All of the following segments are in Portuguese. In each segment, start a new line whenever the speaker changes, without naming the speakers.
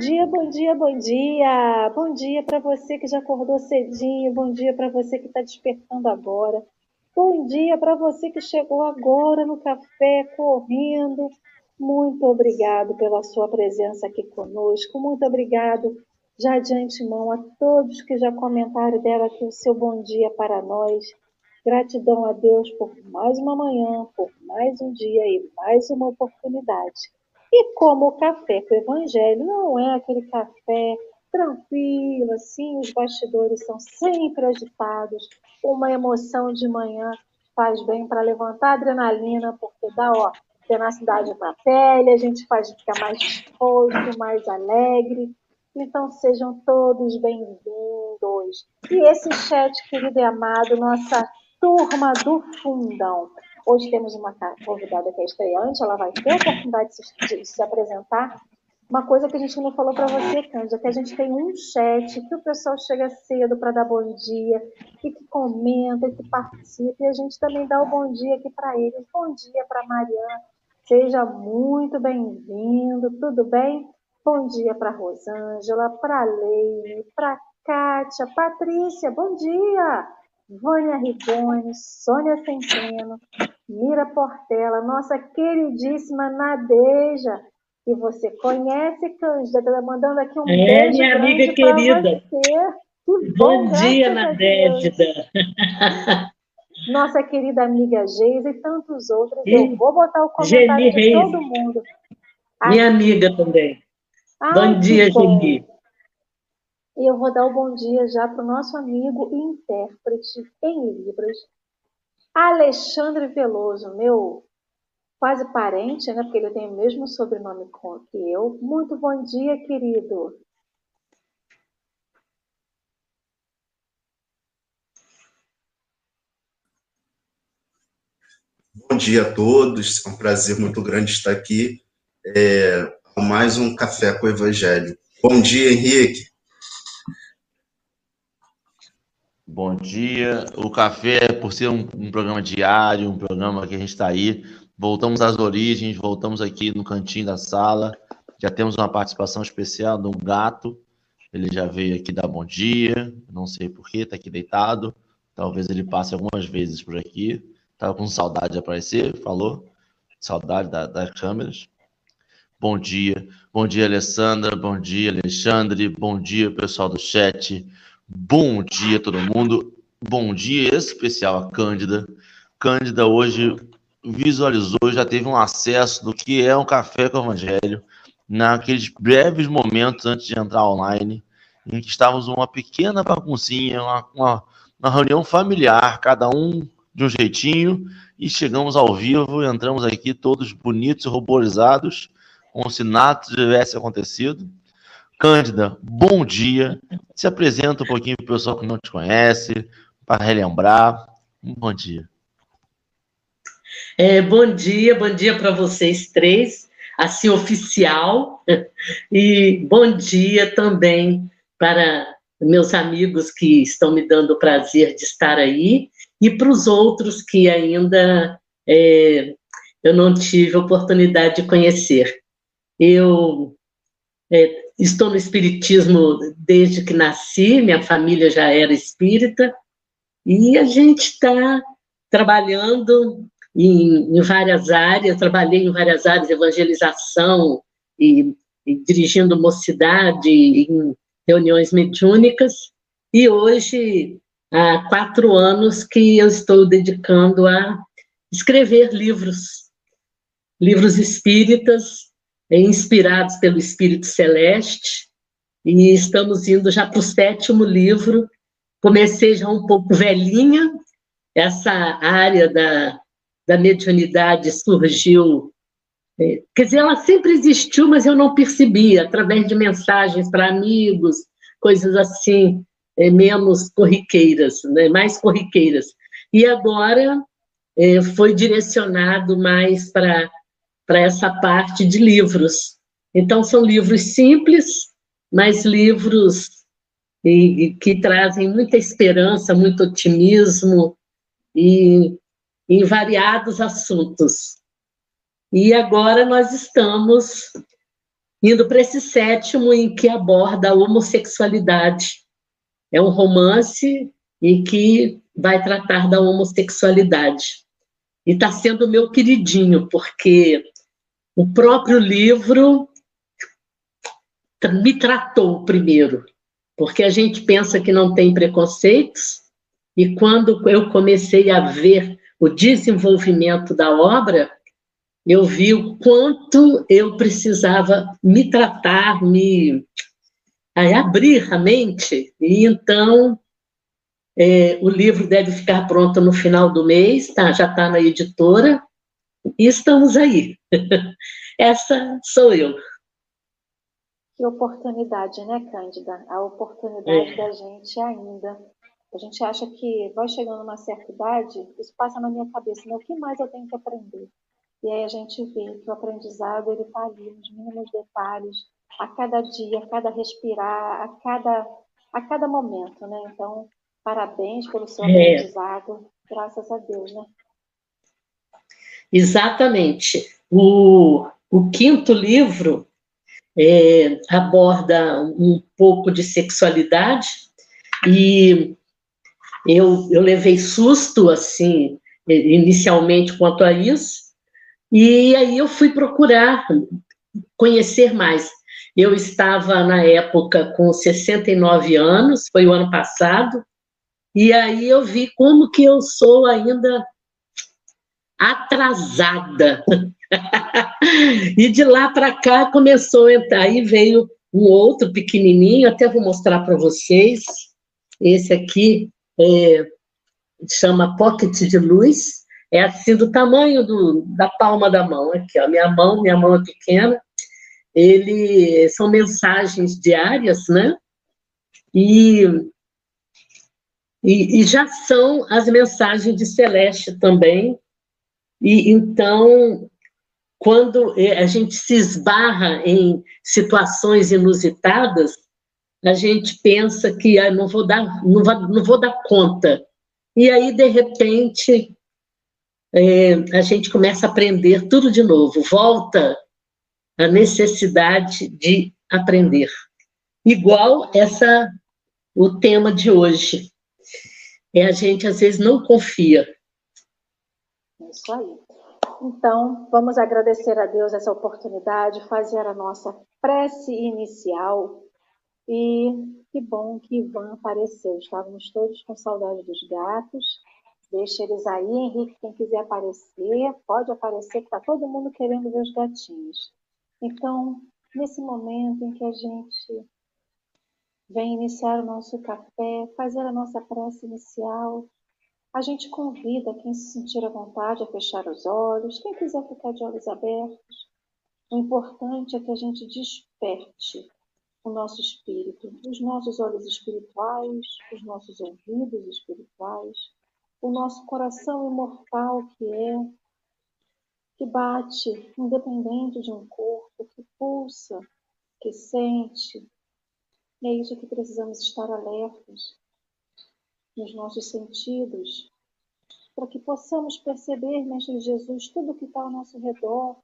Dia, bom dia, bom dia. Bom dia para você que já acordou cedinho, bom dia para você que está despertando agora. Bom dia para você que chegou agora no café correndo. Muito obrigado pela sua presença aqui conosco. Muito obrigado já de antemão a todos que já comentaram deram aqui o seu bom dia para nós. Gratidão a Deus por mais uma manhã, por mais um dia e mais uma oportunidade. E como o café com o Evangelho não é aquele café tranquilo, assim, os bastidores são sempre agitados, uma emoção de manhã faz bem para levantar a adrenalina, porque dá, ó, tenacidade na pele, a gente faz ficar mais disposto, mais alegre. Então sejam todos bem-vindos. E esse chat, querido e amado, nossa turma do fundão. Hoje temos uma convidada que é estreante, ela vai ter a oportunidade de se, de se apresentar. Uma coisa que a gente não falou para você, Cândida, que a gente tem um chat que o pessoal chega cedo para dar bom dia, e que comenta, e que participa, e a gente também dá o bom dia aqui para eles. Bom dia para Mariana, seja muito bem-vindo, tudo bem? Bom dia para Rosângela, para Leile, para Kátia, Patrícia, bom dia! Vânia Rigoni, Sônia Centeno, Mira Portela, nossa queridíssima Nadeja, que você conhece, Cândida, está mandando aqui um é, beijo minha amiga querida.
Bom, bom dia, Nadeja.
Nossa querida amiga Geisa e tantos outros. E Eu vou botar o comentário Geni de Reis. todo mundo.
Minha amiga também. Ai, bom dia, Geni.
E eu vou dar o bom dia já para o nosso amigo e intérprete em Libras, Alexandre Veloso, meu quase parente, né? Porque ele tem o mesmo sobrenome que eu. Muito bom dia, querido.
Bom dia a todos, é um prazer muito grande estar aqui. É, mais um Café com o Evangelho. Bom dia, Henrique.
Bom dia. O café, por ser um, um programa diário, um programa que a gente está aí, voltamos às origens, voltamos aqui no cantinho da sala. Já temos uma participação especial do gato. Ele já veio aqui dar bom dia. Não sei porquê, está aqui deitado. Talvez ele passe algumas vezes por aqui. Estava com saudade de aparecer, falou. Saudade da, das câmeras. Bom dia. Bom dia, Alessandra. Bom dia, Alexandre. Bom dia, pessoal do chat. Bom dia, todo mundo. Bom dia especial a Cândida. Cândida hoje visualizou, já teve um acesso do que é um café com o Evangelho naqueles breves momentos antes de entrar online, em que estávamos uma pequena baguncinha, uma, uma, uma reunião familiar, cada um de um jeitinho, e chegamos ao vivo, entramos aqui todos bonitos, ruborizados, como se nada tivesse acontecido. Cândida, bom dia. Se apresenta um pouquinho para o pessoal que não te conhece, para relembrar. Um bom dia.
É, bom dia, bom dia para vocês três, assim oficial, e bom dia também para meus amigos que estão me dando o prazer de estar aí, e para os outros que ainda é, eu não tive oportunidade de conhecer. Eu é, estou no espiritismo desde que nasci, minha família já era espírita, e a gente está trabalhando em, em, várias áreas, trabalhei em várias áreas, evangelização e, e dirigindo mocidade em reuniões mediúnicas, e hoje há quatro anos que eu estou dedicando a escrever livros, livros espíritas, inspirados pelo Espírito Celeste, e estamos indo já para o sétimo livro. Comecei já um pouco velhinha, essa área da, da mediunidade surgiu. É, quer dizer, ela sempre existiu, mas eu não percebia, através de mensagens para amigos, coisas assim, é, menos corriqueiras, né, mais corriqueiras. E agora é, foi direcionado mais para para essa parte de livros. Então, são livros simples, mas livros e, que trazem muita esperança, muito otimismo e em variados assuntos. E agora nós estamos indo para esse sétimo em que aborda a homossexualidade. É um romance em que vai tratar da homossexualidade. E está sendo meu queridinho, porque o próprio livro me tratou primeiro, porque a gente pensa que não tem preconceitos, e quando eu comecei a ver o desenvolvimento da obra, eu vi o quanto eu precisava me tratar, me abrir a mente, e então é, o livro deve ficar pronto no final do mês, tá? já está na editora, e estamos aí. Essa sou eu.
Que oportunidade, né, Cândida? A oportunidade é. da gente ainda. A gente acha que vai chegando uma certa idade, isso passa na minha cabeça, né? o que mais eu tenho que aprender? E aí a gente vê que o aprendizado ele está ali nos mínimos detalhes, a cada dia, a cada respirar, a cada, a cada momento, né? Então, parabéns pelo seu é. aprendizado, graças a Deus, né?
Exatamente. O, o quinto livro é, aborda um pouco de sexualidade e eu, eu levei susto, assim, inicialmente quanto a isso, e aí eu fui procurar conhecer mais. Eu estava, na época, com 69 anos, foi o ano passado, e aí eu vi como que eu sou ainda atrasada. e de lá para cá começou a entrar, aí veio um outro pequenininho, até vou mostrar para vocês. Esse aqui é, chama Pocket de Luz, é assim do tamanho do, da palma da mão, aqui, ó, minha mão, minha mão é pequena. Ele são mensagens diárias, né? E, e, e já são as mensagens de Celeste também. E então, quando a gente se esbarra em situações inusitadas, a gente pensa que ah, não vou dar, não vou, não vou dar conta. E aí, de repente, é, a gente começa a aprender tudo de novo, volta a necessidade de aprender. Igual essa o tema de hoje. É a gente às vezes não confia.
Isso aí. Então, vamos agradecer a Deus essa oportunidade, fazer a nossa prece inicial. E que bom que Ivan apareceu. Estávamos todos com saudade dos gatos Deixa eles aí, Henrique, quem quiser aparecer, pode aparecer, que está todo mundo querendo ver os gatinhos. Então, nesse momento em que a gente vem iniciar o nosso café, fazer a nossa prece inicial, a gente convida quem se sentir à vontade a fechar os olhos, quem quiser ficar de olhos abertos. O importante é que a gente desperte o nosso espírito, os nossos olhos espirituais, os nossos ouvidos espirituais, o nosso coração imortal que é, que bate independente de um corpo, que pulsa, que sente. E é isso que precisamos estar alertas nos nossos sentidos, para que possamos perceber, Mestre Jesus, tudo que está ao nosso redor,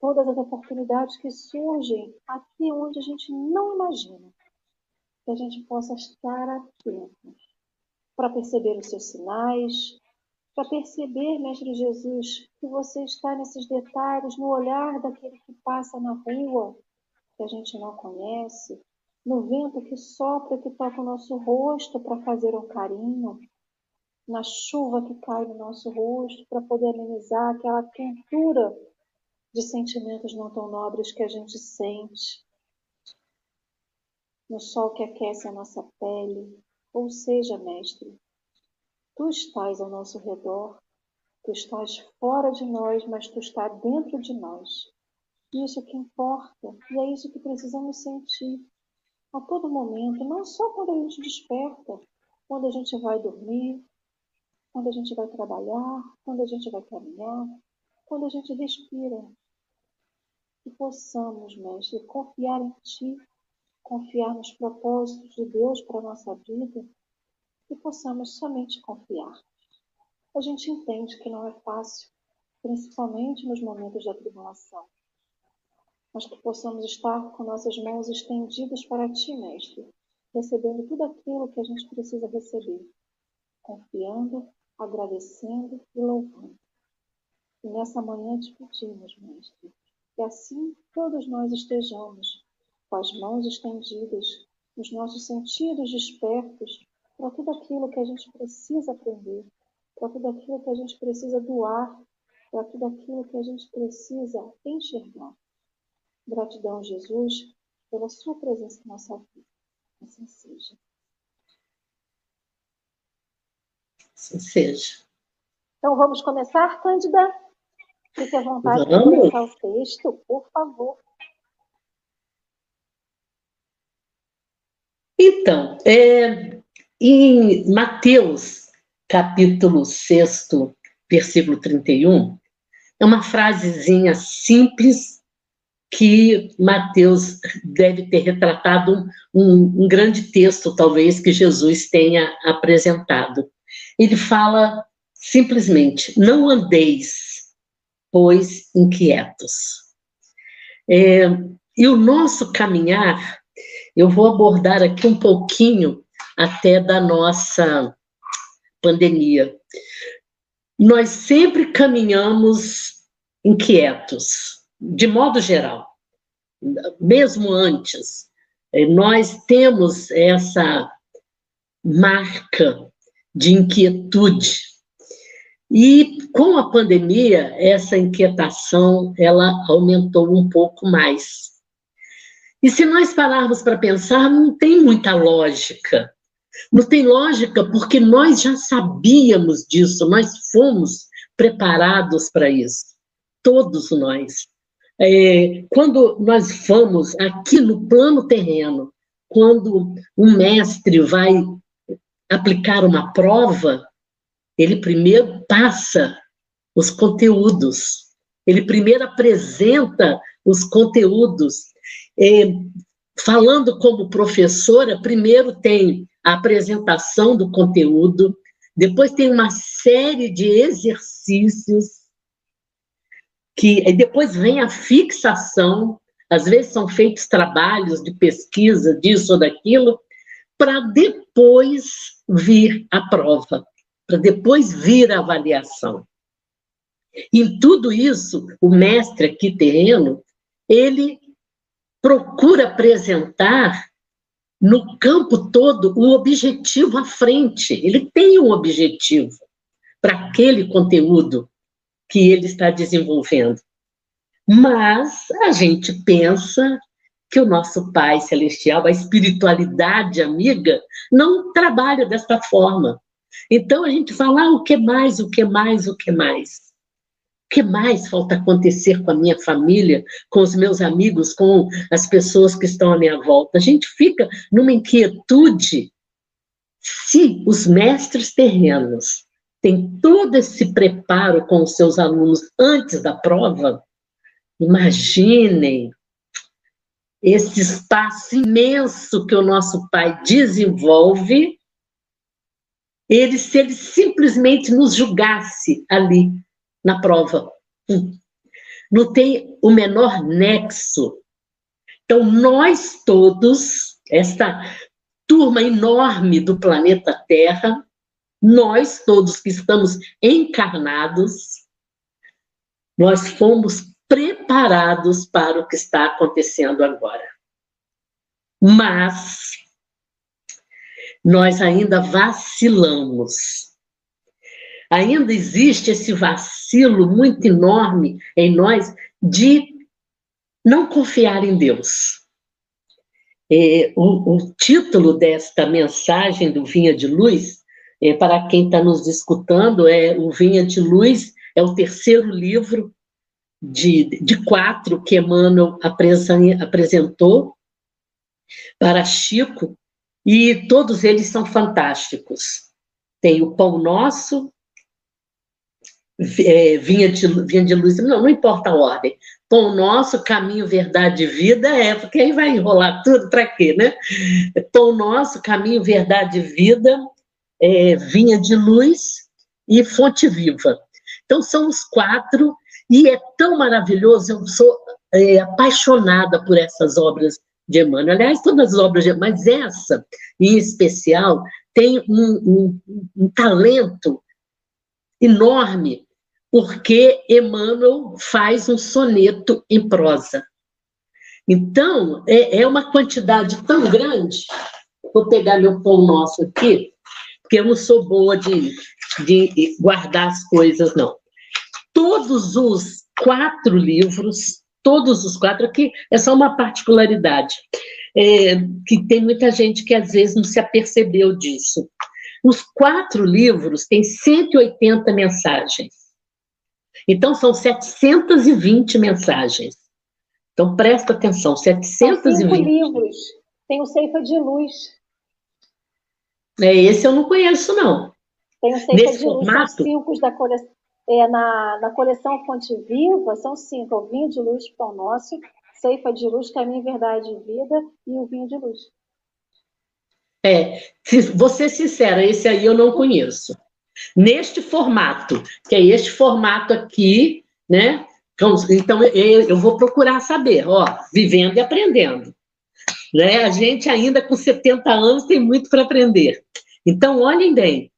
todas as oportunidades que surgem aqui onde a gente não imagina, que a gente possa estar atentos para perceber os seus sinais, para perceber, Mestre Jesus, que você está nesses detalhes, no olhar daquele que passa na rua, que a gente não conhece, no vento que sopra, que toca o nosso rosto para fazer um carinho, na chuva que cai no nosso rosto para poder amenizar aquela quentura de sentimentos não tão nobres que a gente sente, no sol que aquece a nossa pele, ou seja, Mestre, tu estás ao nosso redor, tu estás fora de nós, mas tu estás dentro de nós. Isso que importa. E é isso que precisamos sentir a todo momento, não só quando a gente desperta, quando a gente vai dormir, quando a gente vai trabalhar, quando a gente vai caminhar, quando a gente respira. Que possamos, Mestre, confiar em Ti confiar nos propósitos de Deus para a nossa vida e possamos somente confiar. A gente entende que não é fácil, principalmente nos momentos da tribulação. mas que possamos estar com nossas mãos estendidas para Ti, Mestre, recebendo tudo aquilo que a gente precisa receber, confiando, agradecendo e louvando. E nessa manhã te pedimos, Mestre, que assim todos nós estejamos com as mãos estendidas, os nossos sentidos despertos para tudo aquilo que a gente precisa aprender, para tudo aquilo que a gente precisa doar, para tudo aquilo que a gente precisa enxergar. Gratidão, Jesus, pela sua presença em nossa vida. Assim seja.
Assim seja.
Então vamos começar, Cândida? Fique à vontade para começar o texto, por favor.
Então, é, em Mateus, capítulo 6, versículo 31, é uma frasezinha simples que Mateus deve ter retratado um, um, grande texto, talvez, que Jesus tenha apresentado. Ele fala simplesmente: não andeis, pois, inquietos. É, e o nosso caminhar, eu vou abordar aqui um pouquinho até da nossa pandemia. Nós sempre caminhamos inquietos, de modo geral, mesmo antes. Eh, nós temos essa marca de inquietude. E com a pandemia, essa inquietação ela aumentou um pouco mais. E se nós pararmos para pensar, não tem muita lógica não tem lógica, porque nós já sabíamos disso, nós fomos preparados para isso, todos nós. É, quando nós fomos aqui no plano terreno, quando um mestre vai aplicar uma prova, ele primeiro passa os conteúdos, ele primeiro apresenta os conteúdos. É, falando como professora, primeiro tem a apresentação do conteúdo, depois tem uma série de exercícios que depois vem a fixação, às vezes são feitos trabalhos de pesquisa disso ou daquilo, para depois vir a prova, para depois vir a avaliação. Em tudo isso, o mestre aqui terreno, ele procura apresentar no campo todo o objetivo à frente. Ele tem um objetivo para aquele conteúdo que ele está desenvolvendo. Mas a gente pensa que o nosso Pai Celestial, a espiritualidade amiga, não trabalha desta forma. Então a gente fala ah, o que mais, o que mais, o que mais que mais falta acontecer com a minha família, com os meus amigos, com as pessoas que estão à minha volta? A gente fica numa inquietude. Se os mestres terrenos têm todo esse preparo com os seus alunos antes da prova, imaginem esse espaço imenso que o nosso pai desenvolve, ele, se ele simplesmente nos julgasse ali, na prova. Não tem o menor nexo. Então, nós todos, esta turma enorme do planeta Terra, nós todos que estamos encarnados, nós fomos preparados para o que está acontecendo agora. Mas nós ainda vacilamos ainda existe esse vacilo muito enorme em nós de não confiar em Deus. É, o, o, título desta mensagem do Vinha de Luz, é, para quem está nos escutando, é o Vinha de Luz é o terceiro livro de, de quatro que Emmanuel apresentou para Chico, e todos eles são fantásticos. Tem o Pão Nosso, é, vinha, de, vinha de luz, não, não importa a ordem. Pão nosso, caminho, verdade e vida, é, porque aí vai enrolar tudo, para quê, né? Pão nosso, caminho, verdade e vida, é, vinha de luz e fonte viva. Então, são os quatro, e é tão maravilhoso, eu sou é, apaixonada por essas obras de Emmanuel. Aliás, todas as obras de mas essa, em especial, tem um, um, um talento enorme, porque Emmanuel faz um soneto em prosa. Então, é, é uma quantidade tão grande. Vou pegar meu pão nosso aqui, porque eu não sou boa de, de guardar as coisas, não. Todos os quatro livros, todos os quatro, aqui é só uma particularidade, é, que tem muita gente que às vezes não se apercebeu disso. Os quatro livros têm 180 mensagens. Então, são 720 mensagens. Então, presta atenção, 720... São cinco
livros. Tem o Ceifa de Luz.
É, esse eu não conheço, não.
Tem o Ceifa Nesse de Luz, formato? cinco da coleção. É, na, na coleção Fonte Viva, são cinco. O Vinho de Luz, Pão Nosso, Ceifa de Luz, Caminho, Verdade e Vida e o Vinho de Luz.
É, vou ser sincera, esse aí eu não conheço. Neste formato, que é este formato aqui, né? Então, então eu vou procurar saber, ó, vivendo e aprendendo. Né? A gente ainda com 70 anos tem muito para aprender. Então, olhem bem.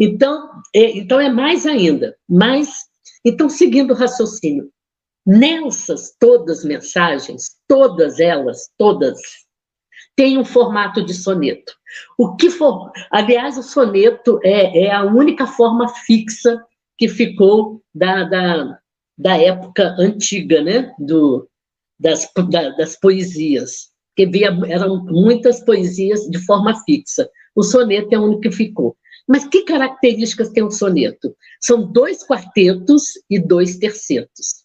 Então é, então é mais ainda. Mas, então, seguindo o raciocínio, nessas todas mensagens, todas elas, todas, têm um formato de soneto. O que for, aliás, o soneto é, é a única forma fixa que ficou da, da, da época antiga, né? Do, das, da, das poesias que via, eram muitas poesias de forma fixa. O soneto é o único que ficou. Mas que características tem o soneto? São dois quartetos e dois tercetos.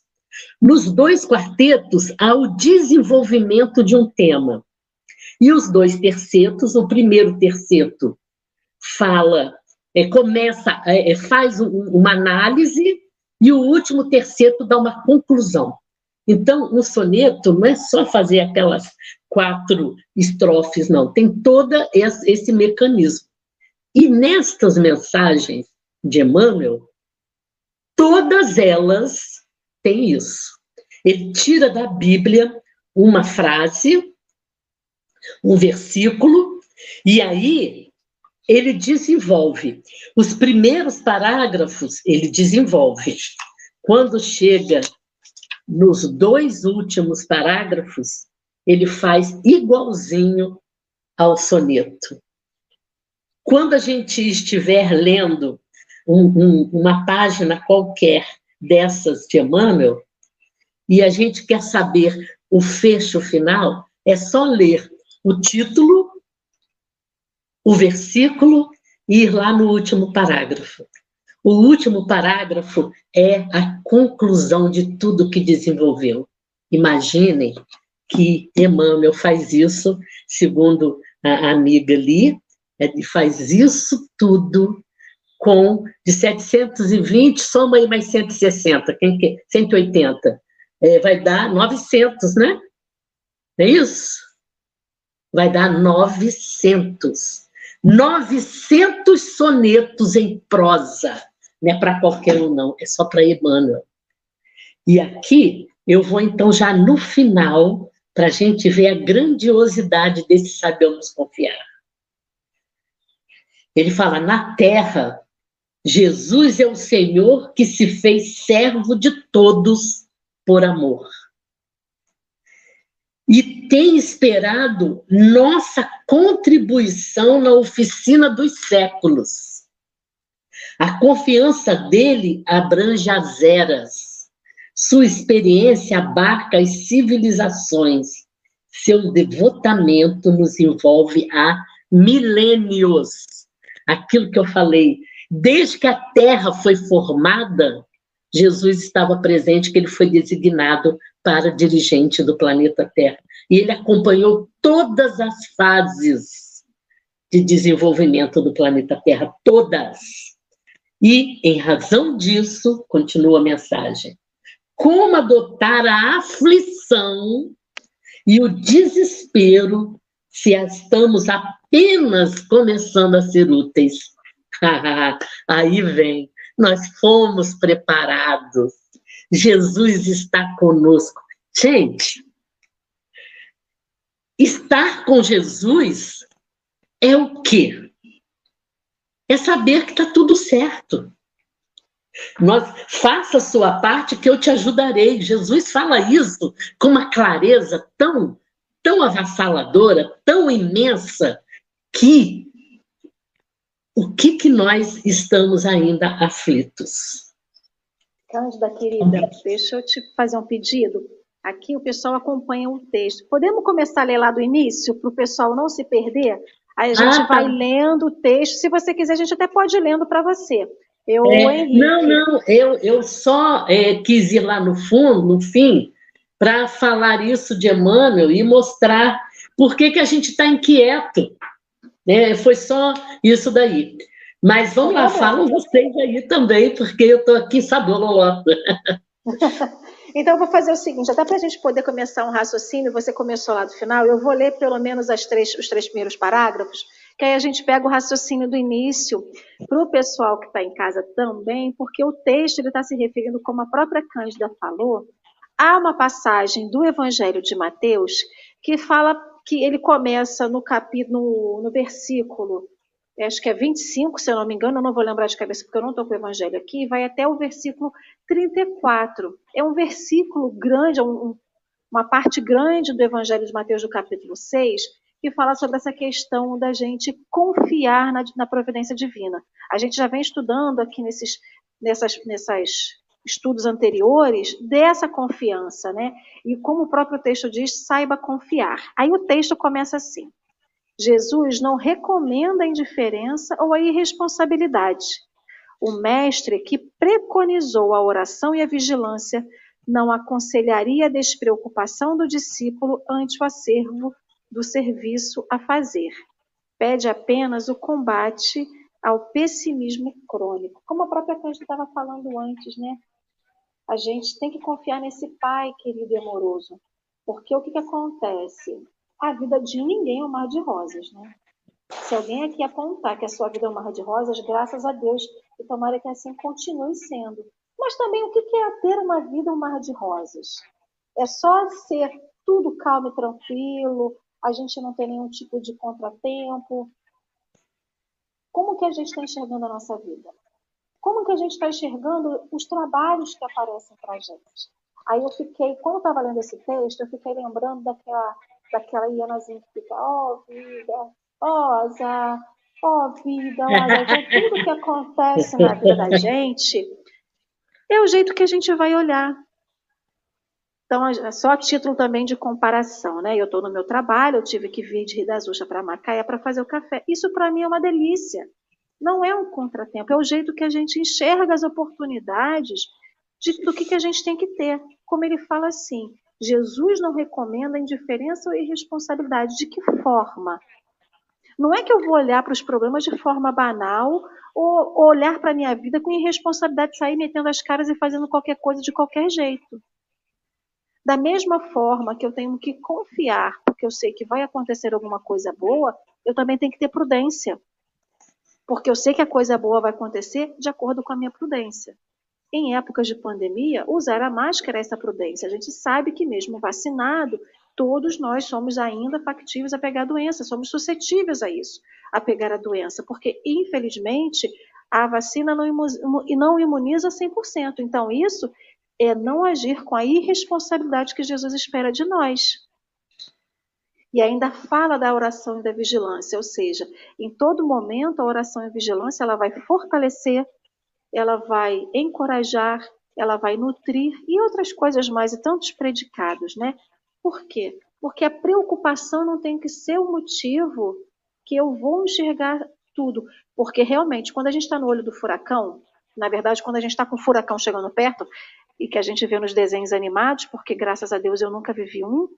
Nos dois quartetos há o desenvolvimento de um tema. E os dois tercetos, o primeiro terceto fala, é, começa, é, é faz um, uma análise, e o último terceto dá uma conclusão. Então, o soneto não é só fazer aquelas quatro estrofes, não. Tem todo esse mecanismo. E nestas mensagens de Emmanuel, todas elas têm isso. Ele tira da Bíblia uma frase, um versículo, e aí ele desenvolve. Os primeiros parágrafos ele desenvolve. Quando chega nos dois últimos parágrafos, ele faz igualzinho ao soneto. Quando a gente estiver lendo um, um, uma página qualquer dessas de Emmanuel, e a gente quer saber o fecho final, é só ler o título, o versículo e ir lá no último parágrafo. O último parágrafo é a conclusão de tudo que desenvolveu. Imaginem que Emmanuel faz isso, segundo a amiga ali, ele faz isso tudo com de 720, soma aí mais 160, quem que, 180, é, vai dar 900, né? É isso? Vai dar 900. 900 sonetos em prosa não é para qualquer um, não, é só para Emmanuel. E aqui eu vou então já no final, para a gente ver a grandiosidade desse sabemos confiar. Ele fala: na terra, Jesus é o Senhor que se fez servo de todos por amor. E tem esperado nossa contribuição na oficina dos séculos a confiança dele abrange as eras. Sua experiência abarca as civilizações. Seu devotamento nos envolve há milênios. Aquilo que eu falei, desde que a Terra foi formada, Jesus estava presente, que ele foi designado para dirigente do planeta Terra. E ele acompanhou todas as fases de desenvolvimento do planeta Terra, todas. E, em razão disso, continua a mensagem, como adotar a aflição e o desespero se estamos apenas começando a ser úteis? Aí vem, nós fomos preparados. Jesus está conosco. Gente, estar com Jesus é o quê? É saber que está tudo certo. Nós, faça a sua parte que eu te ajudarei. Jesus fala isso com uma clareza tão, tão avassaladora, tão imensa, que o que, que nós estamos ainda aflitos?
Cândida, querida, deixa eu te fazer um pedido. Aqui o pessoal acompanha o texto. Podemos começar a ler lá do início, para o pessoal não se perder? Aí a gente ah, tá. vai lendo o texto. Se você quiser, a gente até pode ir lendo para você.
Eu, é, não, não, eu, eu só é, quis ir lá no fundo, no fim, para falar isso de Emmanuel e mostrar por que, que a gente está inquieto. É, foi só isso daí. Mas vamos lá, falam vocês aí também, porque eu estou aqui sabendo.
então, eu vou fazer o seguinte: até para a gente poder começar um raciocínio, você começou lá do final, eu vou ler pelo menos três, os três primeiros parágrafos, que aí a gente pega o raciocínio do início para o pessoal que está em casa também, porque o texto está se referindo, como a própria Cândida falou, há uma passagem do Evangelho de Mateus que fala que ele começa no capítulo, no, versículo, acho que é 25, se eu não me engano, eu não vou lembrar de cabeça porque eu não estou com o evangelho aqui, vai até o versículo 34. É um versículo grande, um, uma parte grande do evangelho de Mateus do capítulo 6, que fala sobre essa questão da gente confiar na, na providência divina. A gente já vem estudando aqui nesses, nessas, nessas estudos anteriores dessa confiança, né? E como o próprio texto diz, saiba confiar. Aí o texto começa assim: Jesus não recomenda a indiferença ou a irresponsabilidade. O mestre que preconizou a oração e a vigilância não aconselharia a despreocupação do discípulo ante o acervo do serviço a fazer. Pede apenas o combate ao pessimismo crônico, como a própria Cândida estava falando antes, né? A gente tem que confiar nesse Pai querido e amoroso. Porque o que, que acontece? A vida de ninguém é um mar de rosas, né? Se alguém aqui apontar que a sua vida é um mar de rosas, graças a Deus, e tomara que assim continue sendo. Mas também o que é ter uma vida um mar de rosas? É só ser tudo calmo e tranquilo, a gente não tem nenhum tipo de contratempo. Como que a gente está enxergando a nossa vida? Como que a gente está enxergando os trabalhos que aparecem para a gente. Aí eu fiquei, quando eu estava lendo esse texto, eu fiquei lembrando daquela, daquela Ianazinha que fica, ó oh, vida, ó oh, vida, olha, então, tudo que acontece na vida da gente é o jeito que a gente vai olhar. Então, é só a título também de comparação, né? Eu estou no meu trabalho, eu tive que vir de Rio das Ostras para Macaé para fazer o café. Isso para mim é uma delícia. Não é um contratempo, é o jeito que a gente enxerga as oportunidades de, do que, que a gente tem que ter. Como ele fala assim, Jesus não recomenda indiferença ou irresponsabilidade. De que forma? Não é que eu vou olhar para os problemas de forma banal ou olhar para a minha vida com irresponsabilidade de sair metendo as caras e fazendo qualquer coisa de qualquer jeito. Da mesma forma que eu tenho que confiar, porque eu sei que vai acontecer alguma coisa boa, eu também tenho que ter prudência porque eu sei que a coisa boa vai acontecer de acordo com a minha prudência. Em épocas de pandemia, usar a máscara é essa prudência. A gente sabe que, mesmo vacinado, todos nós somos ainda factíveis a pegar a doença, somos suscetíveis a isso, a pegar a doença, porque, infelizmente, a vacina não imuniza 100%. Então, isso é não agir com a irresponsabilidade que Jesus espera de nós. E ainda fala da oração e da vigilância, ou seja, em todo momento a oração e a vigilância ela vai fortalecer, ela vai encorajar, ela vai nutrir e outras coisas mais e tantos predicados, né? Por quê? Porque a preocupação não tem que ser o motivo que eu vou enxergar tudo, porque realmente quando a gente está no olho do furacão, na verdade quando a gente está com o furacão chegando perto e que a gente vê nos desenhos animados, porque graças a Deus eu nunca vivi um,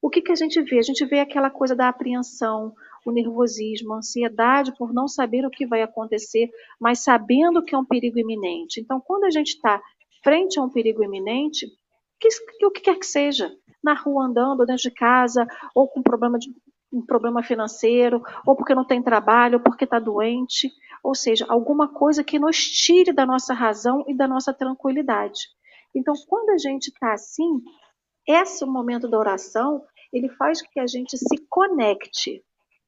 o que, que a gente vê? A gente vê aquela coisa da apreensão, o nervosismo, a ansiedade por não saber o que vai acontecer, mas sabendo que é um perigo iminente. Então, quando a gente está frente a um perigo iminente, que, o que quer que seja, na rua andando, dentro de casa, ou com problema de, um problema financeiro, ou porque não tem trabalho, ou porque está doente, ou seja, alguma coisa que nos tire da nossa razão e da nossa tranquilidade. Então, quando a gente está assim, esse momento da oração, ele faz que a gente se conecte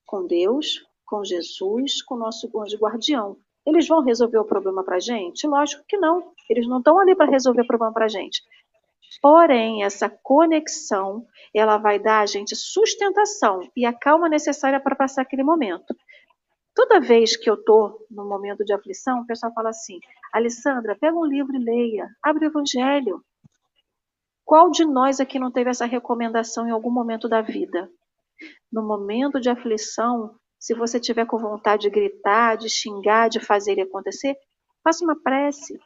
com Deus, com Jesus, com o nosso anjo guardião. Eles vão resolver o problema para a gente? Lógico que não. Eles não estão ali para resolver o problema para a gente. Porém, essa conexão, ela vai dar a gente sustentação e a calma necessária para passar aquele momento. Toda vez que eu estou no momento de aflição, o pessoal fala assim: Alessandra, pega um livro e leia, abre o Evangelho. Qual de nós aqui não teve essa recomendação em algum momento da vida? No momento de aflição, se você tiver com vontade de gritar, de xingar, de fazer e acontecer, faça uma prece.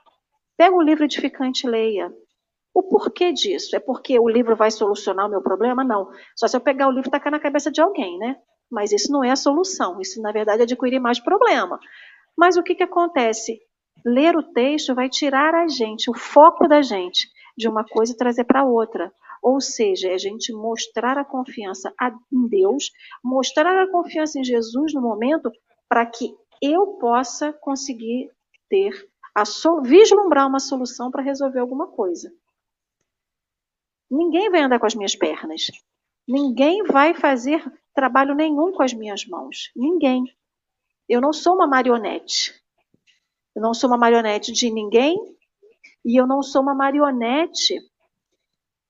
Pega um livro edificante e leia. O porquê disso? É porque o livro vai solucionar o meu problema? Não. Só se eu pegar o livro e tacar na cabeça de alguém, né? Mas isso não é a solução. Isso, na verdade, é adquirir mais problema. Mas o que, que acontece? Ler o texto vai tirar a gente, o foco da gente, de uma coisa e trazer para outra. Ou seja, é a gente mostrar a confiança em Deus, mostrar a confiança em Jesus no momento, para que eu possa conseguir ter, a vislumbrar uma solução para resolver alguma coisa. Ninguém vai andar com as minhas pernas. Ninguém vai fazer trabalho nenhum com as minhas mãos. Ninguém. Eu não sou uma marionete. Eu não sou uma marionete de ninguém e eu não sou uma marionete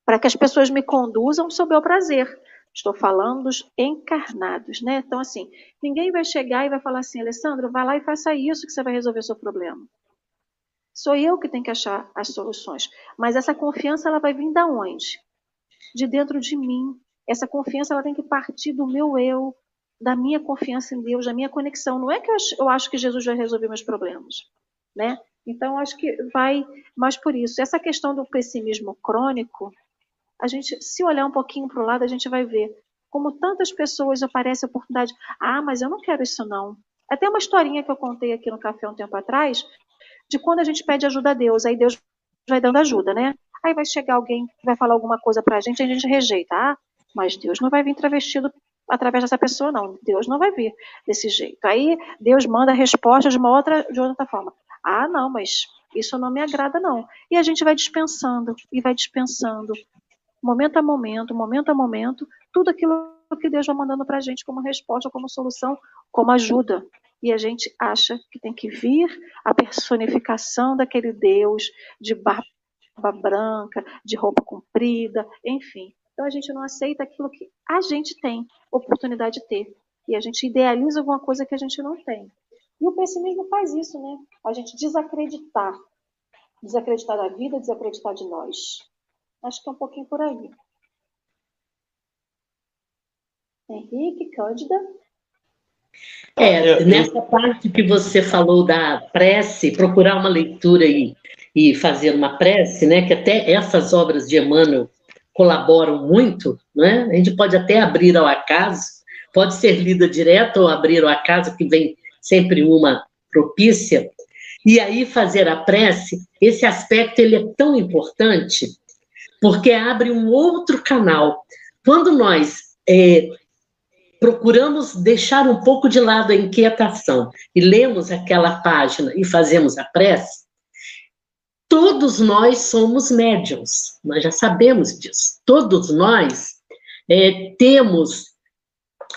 para que as pessoas me conduzam sob meu prazer. Estou falando dos encarnados, né? Então, assim, ninguém vai chegar e vai falar assim, Alessandro, vai lá e faça isso que você vai resolver o seu problema. Sou eu que tenho que achar as soluções. Mas essa confiança ela vai vir da onde? De dentro de mim. Essa confiança ela tem que partir do meu eu, da minha confiança em Deus, da minha conexão. Não é que eu acho que Jesus vai resolver meus problemas, né? Então acho que vai mais por isso. Essa questão do pessimismo crônico, a gente, se olhar um pouquinho para o lado, a gente vai ver como tantas pessoas aparece a oportunidade. Ah, mas eu não quero isso não. Até uma historinha que eu contei aqui no café um tempo atrás, de quando a gente pede ajuda a Deus, aí Deus vai dando ajuda, né? Aí vai chegar alguém vai falar alguma coisa pra gente e a gente rejeita. Ah, mas Deus não vai vir travestido através dessa pessoa, não. Deus não vai vir desse jeito. Aí Deus manda a resposta de uma outra, de outra forma. Ah, não, mas isso não me agrada, não. E a gente vai dispensando e vai dispensando, momento a momento, momento a momento, tudo aquilo que Deus vai mandando para a gente como resposta, como solução, como ajuda e a gente acha que tem que vir a personificação daquele Deus de barba branca, de roupa comprida, enfim. Então a gente não aceita aquilo que a gente tem oportunidade de ter. E a gente idealiza alguma coisa que a gente não tem. E o pessimismo faz isso, né? A gente desacreditar. Desacreditar da vida, desacreditar de nós. Acho que é um pouquinho por aí. Henrique, Cândida.
É, nessa parte que você falou da prece, procurar uma leitura e, e fazer uma prece, né, que até essas obras de Emmanuel colaboram muito, né? A gente pode até abrir ao acaso, pode ser lida direto ou abrir ao acaso, que vem sempre uma propícia, e aí fazer a prece, esse aspecto ele é tão importante, porque abre um outro canal. Quando nós é, procuramos deixar um pouco de lado a inquietação e lemos aquela página e fazemos a prece, todos nós somos médiums, nós já sabemos disso. Todos nós é, temos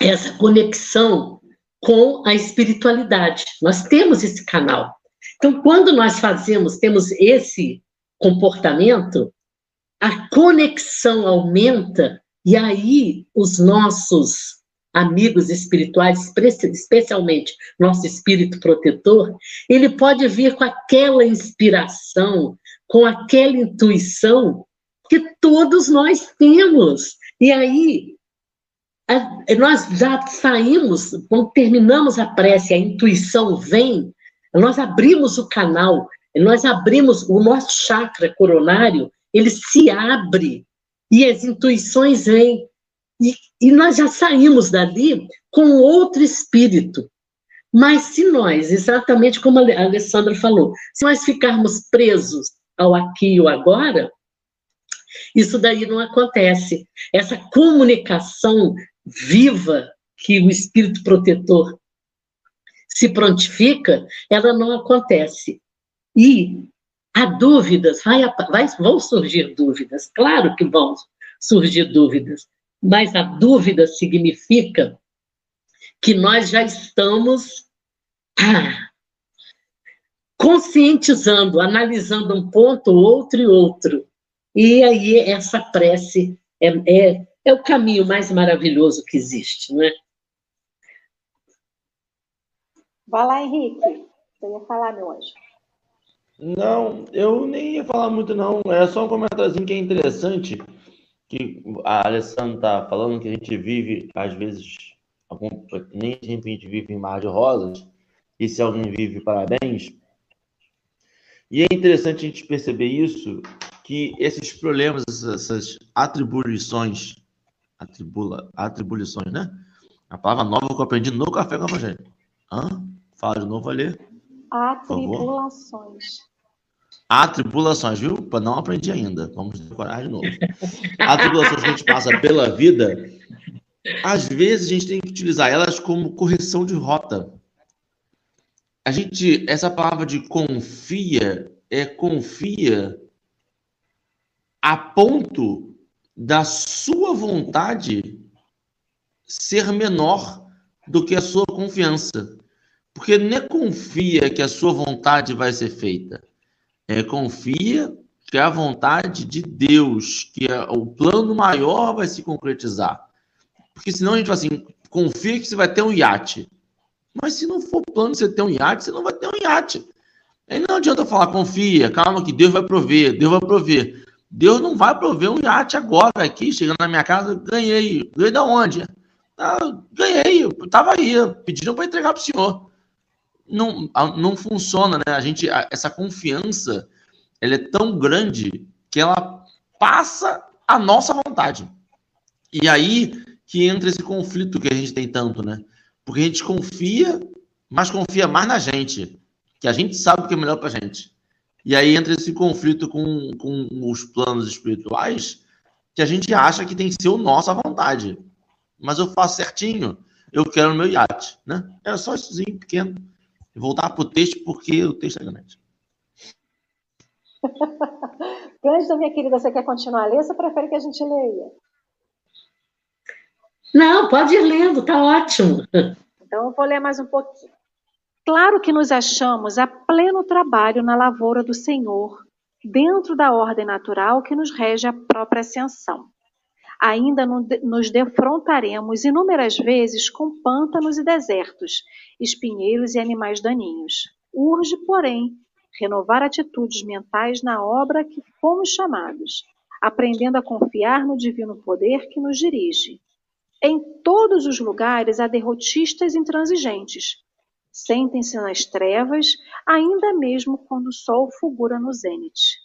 essa conexão com a espiritualidade, nós temos esse canal. Então, quando nós fazemos, temos esse comportamento, a conexão aumenta e aí os nossos amigos espirituais, especialmente nosso espírito protetor, ele pode vir com aquela inspiração, com aquela intuição que todos nós temos. E aí, nós já saímos, quando terminamos a prece, a intuição vem, nós abrimos o canal, nós abrimos o nosso chakra coronário, ele se abre e as intuições vêm. E, e nós já saímos dali com outro espírito. Mas se nós, exatamente como a Alessandra falou, se nós ficarmos presos ao aqui e ao agora, isso daí não acontece. Essa comunicação viva que o espírito protetor se prontifica, ela não acontece. E há dúvidas, vai, vai, vão surgir dúvidas, claro que vão, surgir dúvidas. Mas a dúvida significa que nós já estamos ah, conscientizando, analisando um ponto, outro e outro. E aí essa prece é, é, é o caminho mais maravilhoso que existe, não é?
Vai lá, Henrique. Você ia falar, meu anjo.
Não, eu nem ia falar muito, não. É só um comentáriozinho que é interessante, que a Alessandra está falando que a gente vive, às vezes, nem sempre a gente vive em mar de rosas, e se alguém vive, parabéns. E é interessante a gente perceber isso, que esses problemas, essas atribuições, atribula, atribuições, né? A palavra nova que eu aprendi no Café com a Evangelho. Hã? Fala de novo, ler.
Atribulações.
Atribulações, viu? Não aprendi ainda. Vamos decorar de novo. Atribulações que a gente passa pela vida, às vezes a gente tem que utilizar elas como correção de rota. A gente, essa palavra de confia, é confia a ponto da sua vontade ser menor do que a sua confiança. Porque não é confia que a sua vontade vai ser feita. É confia que a vontade de Deus, que é, o plano maior vai se concretizar. Porque senão a gente fala assim, confia que você vai ter um iate. Mas se não for plano você ter um iate, você não vai ter um iate. Aí não adianta falar, confia, calma que Deus vai prover, Deus vai prover. Deus não vai prover um iate agora aqui, chegando na minha casa, ganhei. Ganhei da onde? Ah, ganhei, eu tava aí, pediram para entregar para o senhor não, não funciona, né? A gente, essa confiança, ela é tão grande que ela passa a nossa vontade. E aí que entra esse conflito que a gente tem tanto, né? Porque a gente confia, mas confia mais na gente, que a gente sabe o que é melhor pra gente. E aí entra esse conflito com, com os planos espirituais, que a gente acha que tem que ser o nosso à vontade. Mas eu faço certinho, eu quero o meu iate, né? É só isso pequeno voltar para o texto, porque o texto é grande.
Cândido, minha querida, você quer continuar a ler ou você prefere que a gente leia?
Não, pode ir lendo, tá ótimo.
Então eu vou ler mais um pouquinho. Claro que nos achamos a pleno trabalho na lavoura do Senhor, dentro da ordem natural que nos rege a própria ascensão ainda nos defrontaremos inúmeras vezes com pântanos e desertos, espinheiros e animais daninhos. Urge, porém, renovar atitudes mentais na obra que fomos chamados, aprendendo a confiar no divino poder que nos dirige. Em todos os lugares há derrotistas intransigentes. Sentem-se nas trevas, ainda mesmo quando o sol fulgura no zênite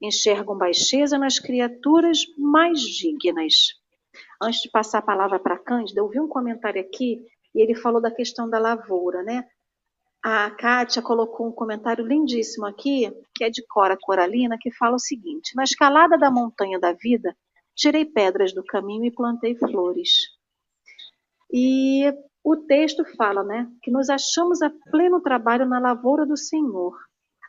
enxergam baixeza nas criaturas mais dignas. Antes de passar a palavra para Cândida, eu vi um comentário aqui e ele falou da questão da lavoura, né? A Kátia colocou um comentário lindíssimo aqui, que é de Cora Coralina, que fala o seguinte: Na escalada da montanha da vida, tirei pedras do caminho e plantei flores. E o texto fala, né, que nos achamos a pleno trabalho na lavoura do Senhor.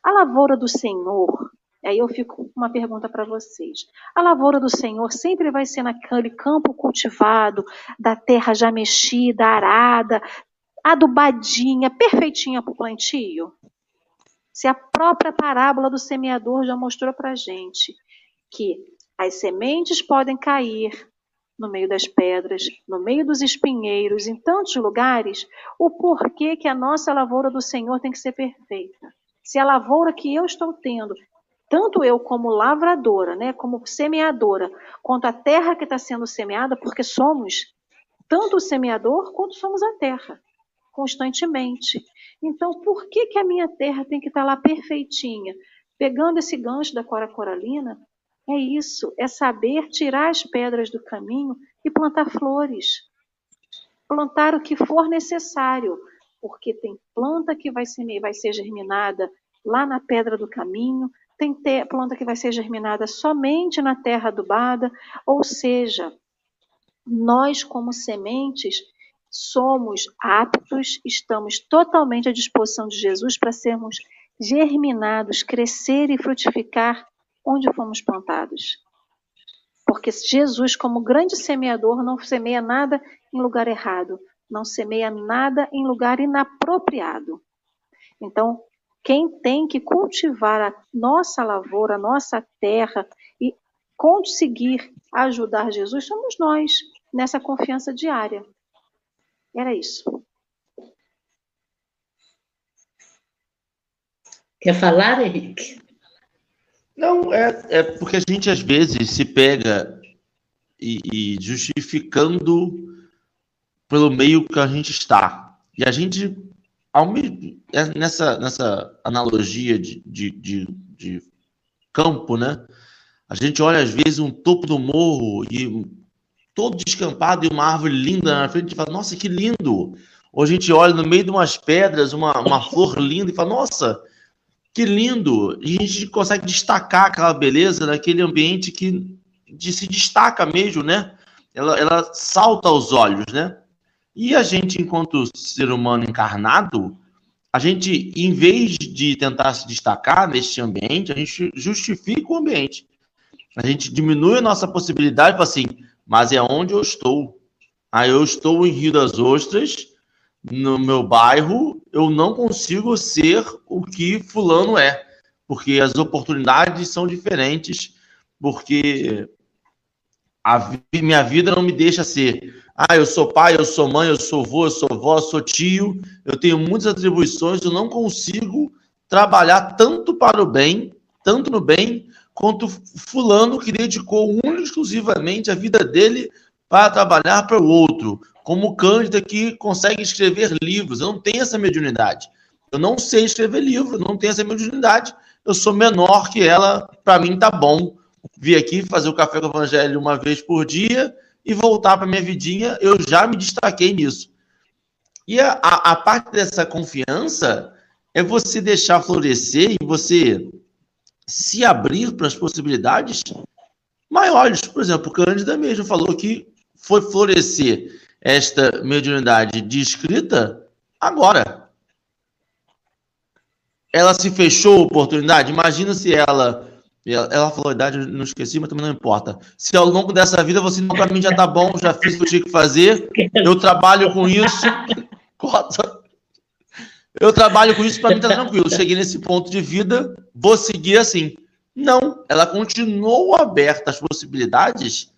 A lavoura do Senhor Aí eu fico com uma pergunta para vocês. A lavoura do Senhor sempre vai ser naquele campo cultivado, da terra já mexida, arada, adubadinha, perfeitinha para o plantio? Se a própria parábola do semeador já mostrou para gente que as sementes podem cair no meio das pedras, no meio dos espinheiros, em tantos lugares, o porquê que a nossa lavoura do Senhor tem que ser perfeita. Se a lavoura que eu estou tendo tanto eu como lavradora, né, como semeadora, quanto a terra que está sendo semeada, porque somos tanto o semeador quanto somos a terra, constantemente. Então, por que, que a minha terra tem que estar tá lá perfeitinha? Pegando esse gancho da cora coralina, é isso, é saber tirar as pedras do caminho e plantar flores. Plantar o que for necessário, porque tem planta que vai ser, vai ser germinada lá na pedra do caminho, tem ter, planta que vai ser germinada somente na terra adubada, ou seja, nós como sementes somos aptos, estamos totalmente à disposição de Jesus para sermos germinados, crescer e frutificar onde fomos plantados. Porque Jesus, como grande semeador, não semeia nada em lugar errado, não semeia nada em lugar inapropriado. Então, quem tem que cultivar a nossa lavoura, a nossa terra e conseguir ajudar Jesus somos nós, nessa confiança diária. Era isso.
Quer falar, Henrique?
Não, é, é porque a gente às vezes se pega e, e justificando pelo meio que a gente está. E a gente, é, nessa, nessa analogia de, de, de, de campo, né? A gente olha às vezes um topo do morro e todo descampado e uma árvore linda na frente e fala, nossa, que lindo! Ou a gente olha no meio de umas pedras, uma, uma flor linda e fala, nossa, que lindo! A gente consegue destacar aquela beleza naquele ambiente que de, se destaca mesmo, né? Ela, ela salta aos olhos, né? E a gente, enquanto ser humano encarnado, a gente, em vez de tentar se destacar neste ambiente, a gente justifica o ambiente. A gente diminui a nossa possibilidade, fala assim, mas é onde eu estou. Aí eu estou em Rio das Ostras, no meu bairro, eu não consigo ser o que fulano é, porque as oportunidades são diferentes, porque a minha vida não me deixa ser. Ah, eu sou pai, eu sou mãe, eu sou avô, eu sou avó, eu sou tio, eu tenho muitas atribuições, eu não consigo trabalhar tanto para o bem, tanto no bem, quanto fulano que dedicou única exclusivamente a vida dele para trabalhar para o outro, como Cândida que consegue escrever livros. Eu não tenho essa mediunidade. Eu não sei escrever livro, não tenho essa mediunidade. Eu sou menor que ela, para mim tá bom. Vir aqui fazer o café com o evangelho uma vez por dia e voltar para minha vidinha, eu já me destaquei nisso. E a, a parte dessa confiança é você deixar florescer e você se abrir para as possibilidades maiores. Por exemplo, Cândida mesmo falou que foi florescer esta mediunidade de escrita agora. Ela se fechou a oportunidade? Imagina se ela. Ela falou a idade, não esqueci, mas também não importa. Se ao longo dessa vida você não, para mim já tá bom, já fiz o que tinha que fazer, eu trabalho com isso. Corta. Eu trabalho com isso, para mim tá tranquilo. Cheguei nesse ponto de vida, vou seguir assim. Não, ela continuou aberta às possibilidades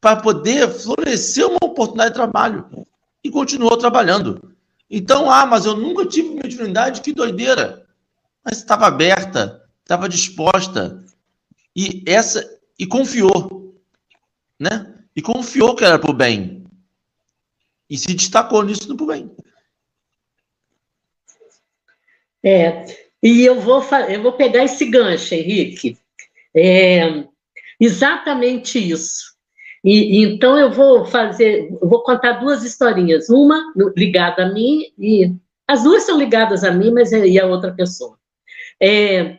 para poder florescer uma oportunidade de trabalho e continuou trabalhando. Então, ah, mas eu nunca tive mediunidade, que doideira. Mas estava aberta, estava disposta e essa e confiou, né? E confiou que era para o bem e se destacou nisso para o bem.
É, e eu vou, eu vou pegar esse gancho, Henrique. É, exatamente isso. E, então eu vou fazer, vou contar duas historinhas, uma ligada a mim e as duas são ligadas a mim, mas é, e a outra pessoa. É,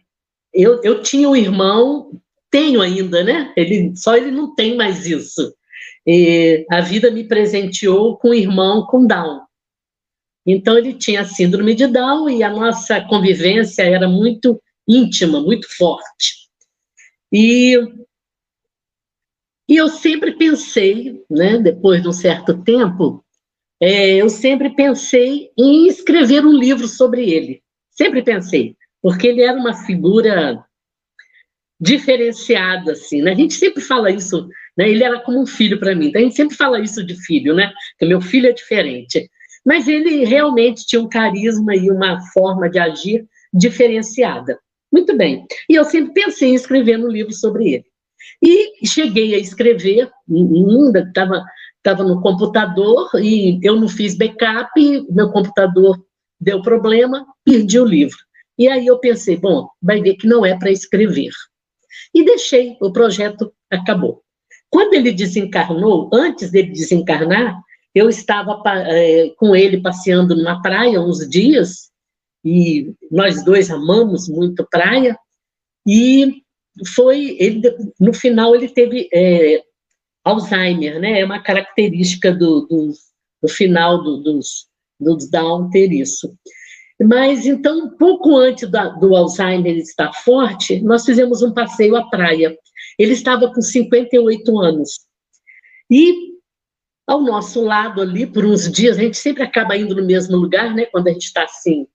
eu, eu tinha um irmão, tenho ainda, né? Ele só ele não tem mais isso. E a vida me presenteou com um irmão com Down. Então, ele tinha síndrome de Down e a nossa convivência era muito íntima, muito forte. E, e eu sempre pensei, né, depois de um certo tempo, é, eu sempre pensei em escrever um livro sobre ele. Sempre pensei, porque ele era uma figura diferenciada, assim. Né? A gente sempre fala isso, né? ele era como um filho para mim. Então, a gente sempre fala isso de filho, né? Que meu filho é diferente. Mas ele realmente tinha um carisma e uma forma de agir diferenciada. Muito bem. E eu sempre pensei em escrever um livro sobre ele. E cheguei a escrever, ainda estava estava no computador e eu não fiz backup, meu computador deu problema, perdi o livro. E aí eu pensei, bom, vai ver que não é para escrever. E deixei, o projeto acabou. Quando ele desencarnou, antes dele desencarnar, eu estava é, com ele passeando numa praia uns dias, e nós dois amamos muito praia, e foi, ele, no final ele teve é, Alzheimer, né, é uma característica do, do, do final do, dos, dos Down ter isso. Mas, então, pouco antes da, do Alzheimer estar forte, nós fizemos um passeio à praia. Ele estava com 58 anos. E ao nosso lado ali, por uns dias, a gente sempre acaba indo no mesmo lugar, né? Quando a gente está assim,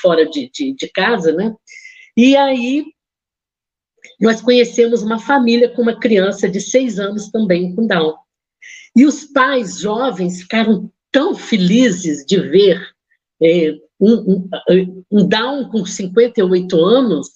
fora de, de, de casa, né? E aí nós conhecemos uma família com uma criança de seis anos também com Down. E os pais jovens ficaram tão felizes de ver é, um, um, um Down com 58 anos,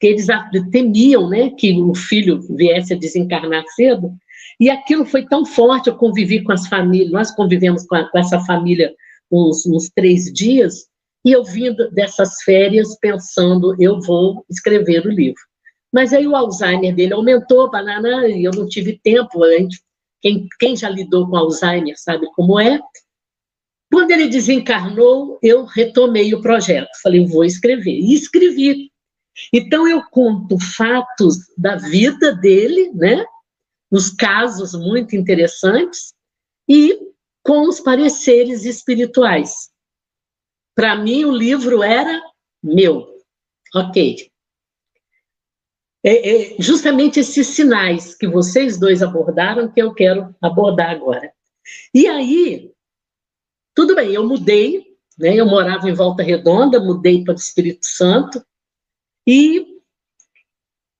que eles temiam né, que o filho viesse a desencarnar cedo, e aquilo foi tão forte, eu convivi com as famílias, nós convivemos com, a, com essa família uns, uns três dias, e eu vindo dessas férias pensando, eu vou escrever o livro. Mas aí o Alzheimer dele aumentou, banana, e eu não tive tempo. Gente, quem, quem já lidou com Alzheimer sabe como é. Quando ele desencarnou, eu retomei o projeto. Falei, vou escrever. E escrevi. Então, eu conto fatos da vida dele, né? Os casos muito interessantes, e com os pareceres espirituais. Para mim, o livro era meu. Ok. É, é justamente esses sinais que vocês dois abordaram que eu quero abordar agora. E aí, tudo bem, eu mudei, né? Eu morava em Volta Redonda, mudei para o Espírito Santo e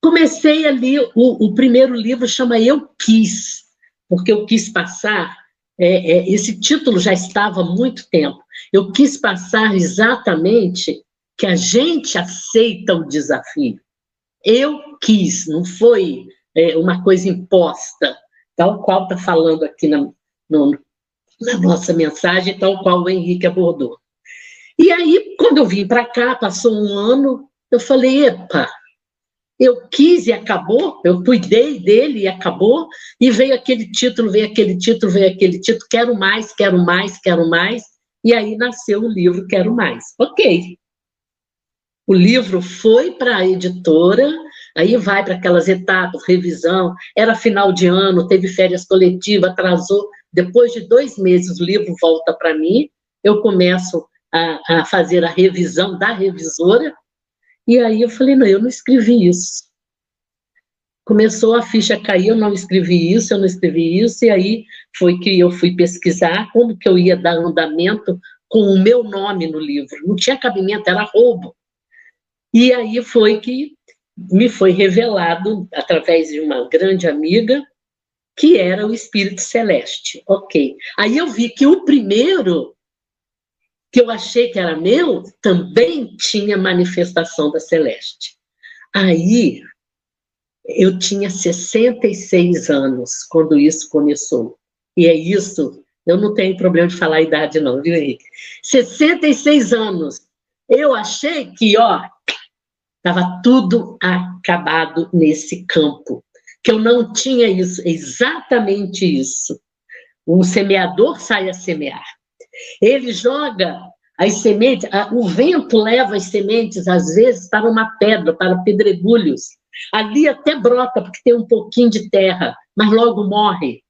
comecei ali. O, o primeiro livro chama Eu Quis, porque eu quis passar. É, é, esse título já estava há muito tempo. Eu quis passar exatamente que a gente aceita o desafio. Eu quis, não foi é, uma coisa imposta, tal qual está falando aqui na, no, na nossa mensagem, tal qual o Henrique abordou. E aí, quando eu vim para cá, passou um ano, eu falei, epa, eu quis e acabou, eu cuidei dele e acabou, e veio aquele título, veio aquele título, veio aquele título, quero mais, quero mais, quero mais, e aí nasceu o livro Quero Mais. Ok. O livro foi para a editora, aí vai para aquelas etapas, revisão, era final de ano, teve férias coletivas, atrasou. Depois de dois meses, o livro volta para mim, eu começo a, a fazer a revisão da revisora, e aí eu falei, não, eu não escrevi isso começou a ficha cair, eu não escrevi isso, eu não escrevi isso, e aí foi que eu fui pesquisar como que eu ia dar andamento com o meu nome no livro. Não tinha cabimento, era roubo. E aí foi que me foi revelado, através de uma grande amiga, que era o Espírito Celeste. Ok. Aí eu vi que o primeiro, que eu achei que era meu, também tinha manifestação da Celeste. Aí eu tinha 66 anos quando isso começou. E é isso, eu não tenho problema de falar a idade, não, viu, Henrique? 66 anos. Eu achei que, ó, estava tudo acabado nesse campo. Que eu não tinha isso, exatamente isso. Um semeador sai a semear. Ele joga as sementes, o vento leva as sementes, às vezes, para uma pedra, para pedregulhos. Ali até brota, porque tem um pouquinho de terra, mas logo morre.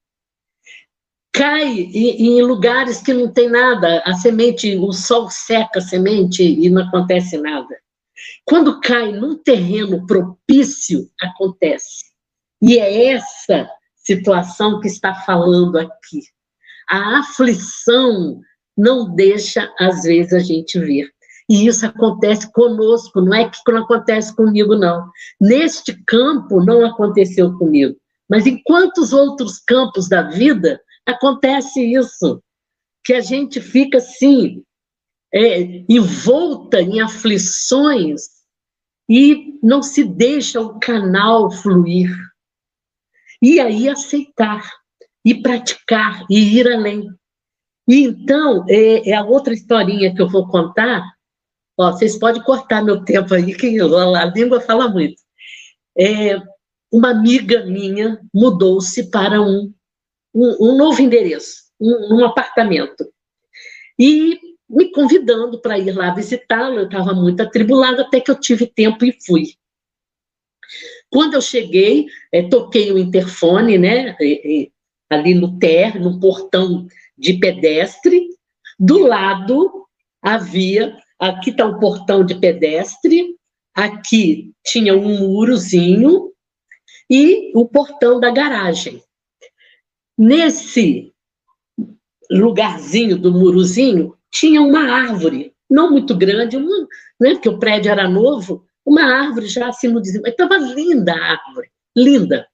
Cai em, lugares que não tem nada, a semente, o sol seca a semente e não acontece nada. Quando cai num terreno propício, acontece. E é essa situação que está falando aqui. A aflição não deixa, às vezes, a gente ver. E isso acontece conosco, não é que não acontece comigo, não. Neste campo não aconteceu comigo. Mas em quantos outros campos da vida acontece isso? Que a gente fica assim, é, envolta em aflições e não se deixa o canal fluir. E aí aceitar, e praticar, e ir além. E então, é, é a outra historinha que eu vou contar, Ó, vocês podem cortar meu tempo aí, que a língua fala muito. É, uma amiga minha mudou-se para um, um, um, novo endereço, um, um apartamento. E me convidando para ir lá visitá-lo, eu estava muito atribulada, até que eu tive tempo e fui. Quando eu cheguei, é, toquei o interfone, né, ali no TER, no portão de pedestre, do lado havia Aqui está o portão de pedestre, aqui tinha um murozinho, e o portão da garagem. Nesse lugarzinho do murozinho tinha uma árvore, não muito grande, uma, né, porque o prédio era novo, uma árvore já assim no mas estava linda a árvore, linda.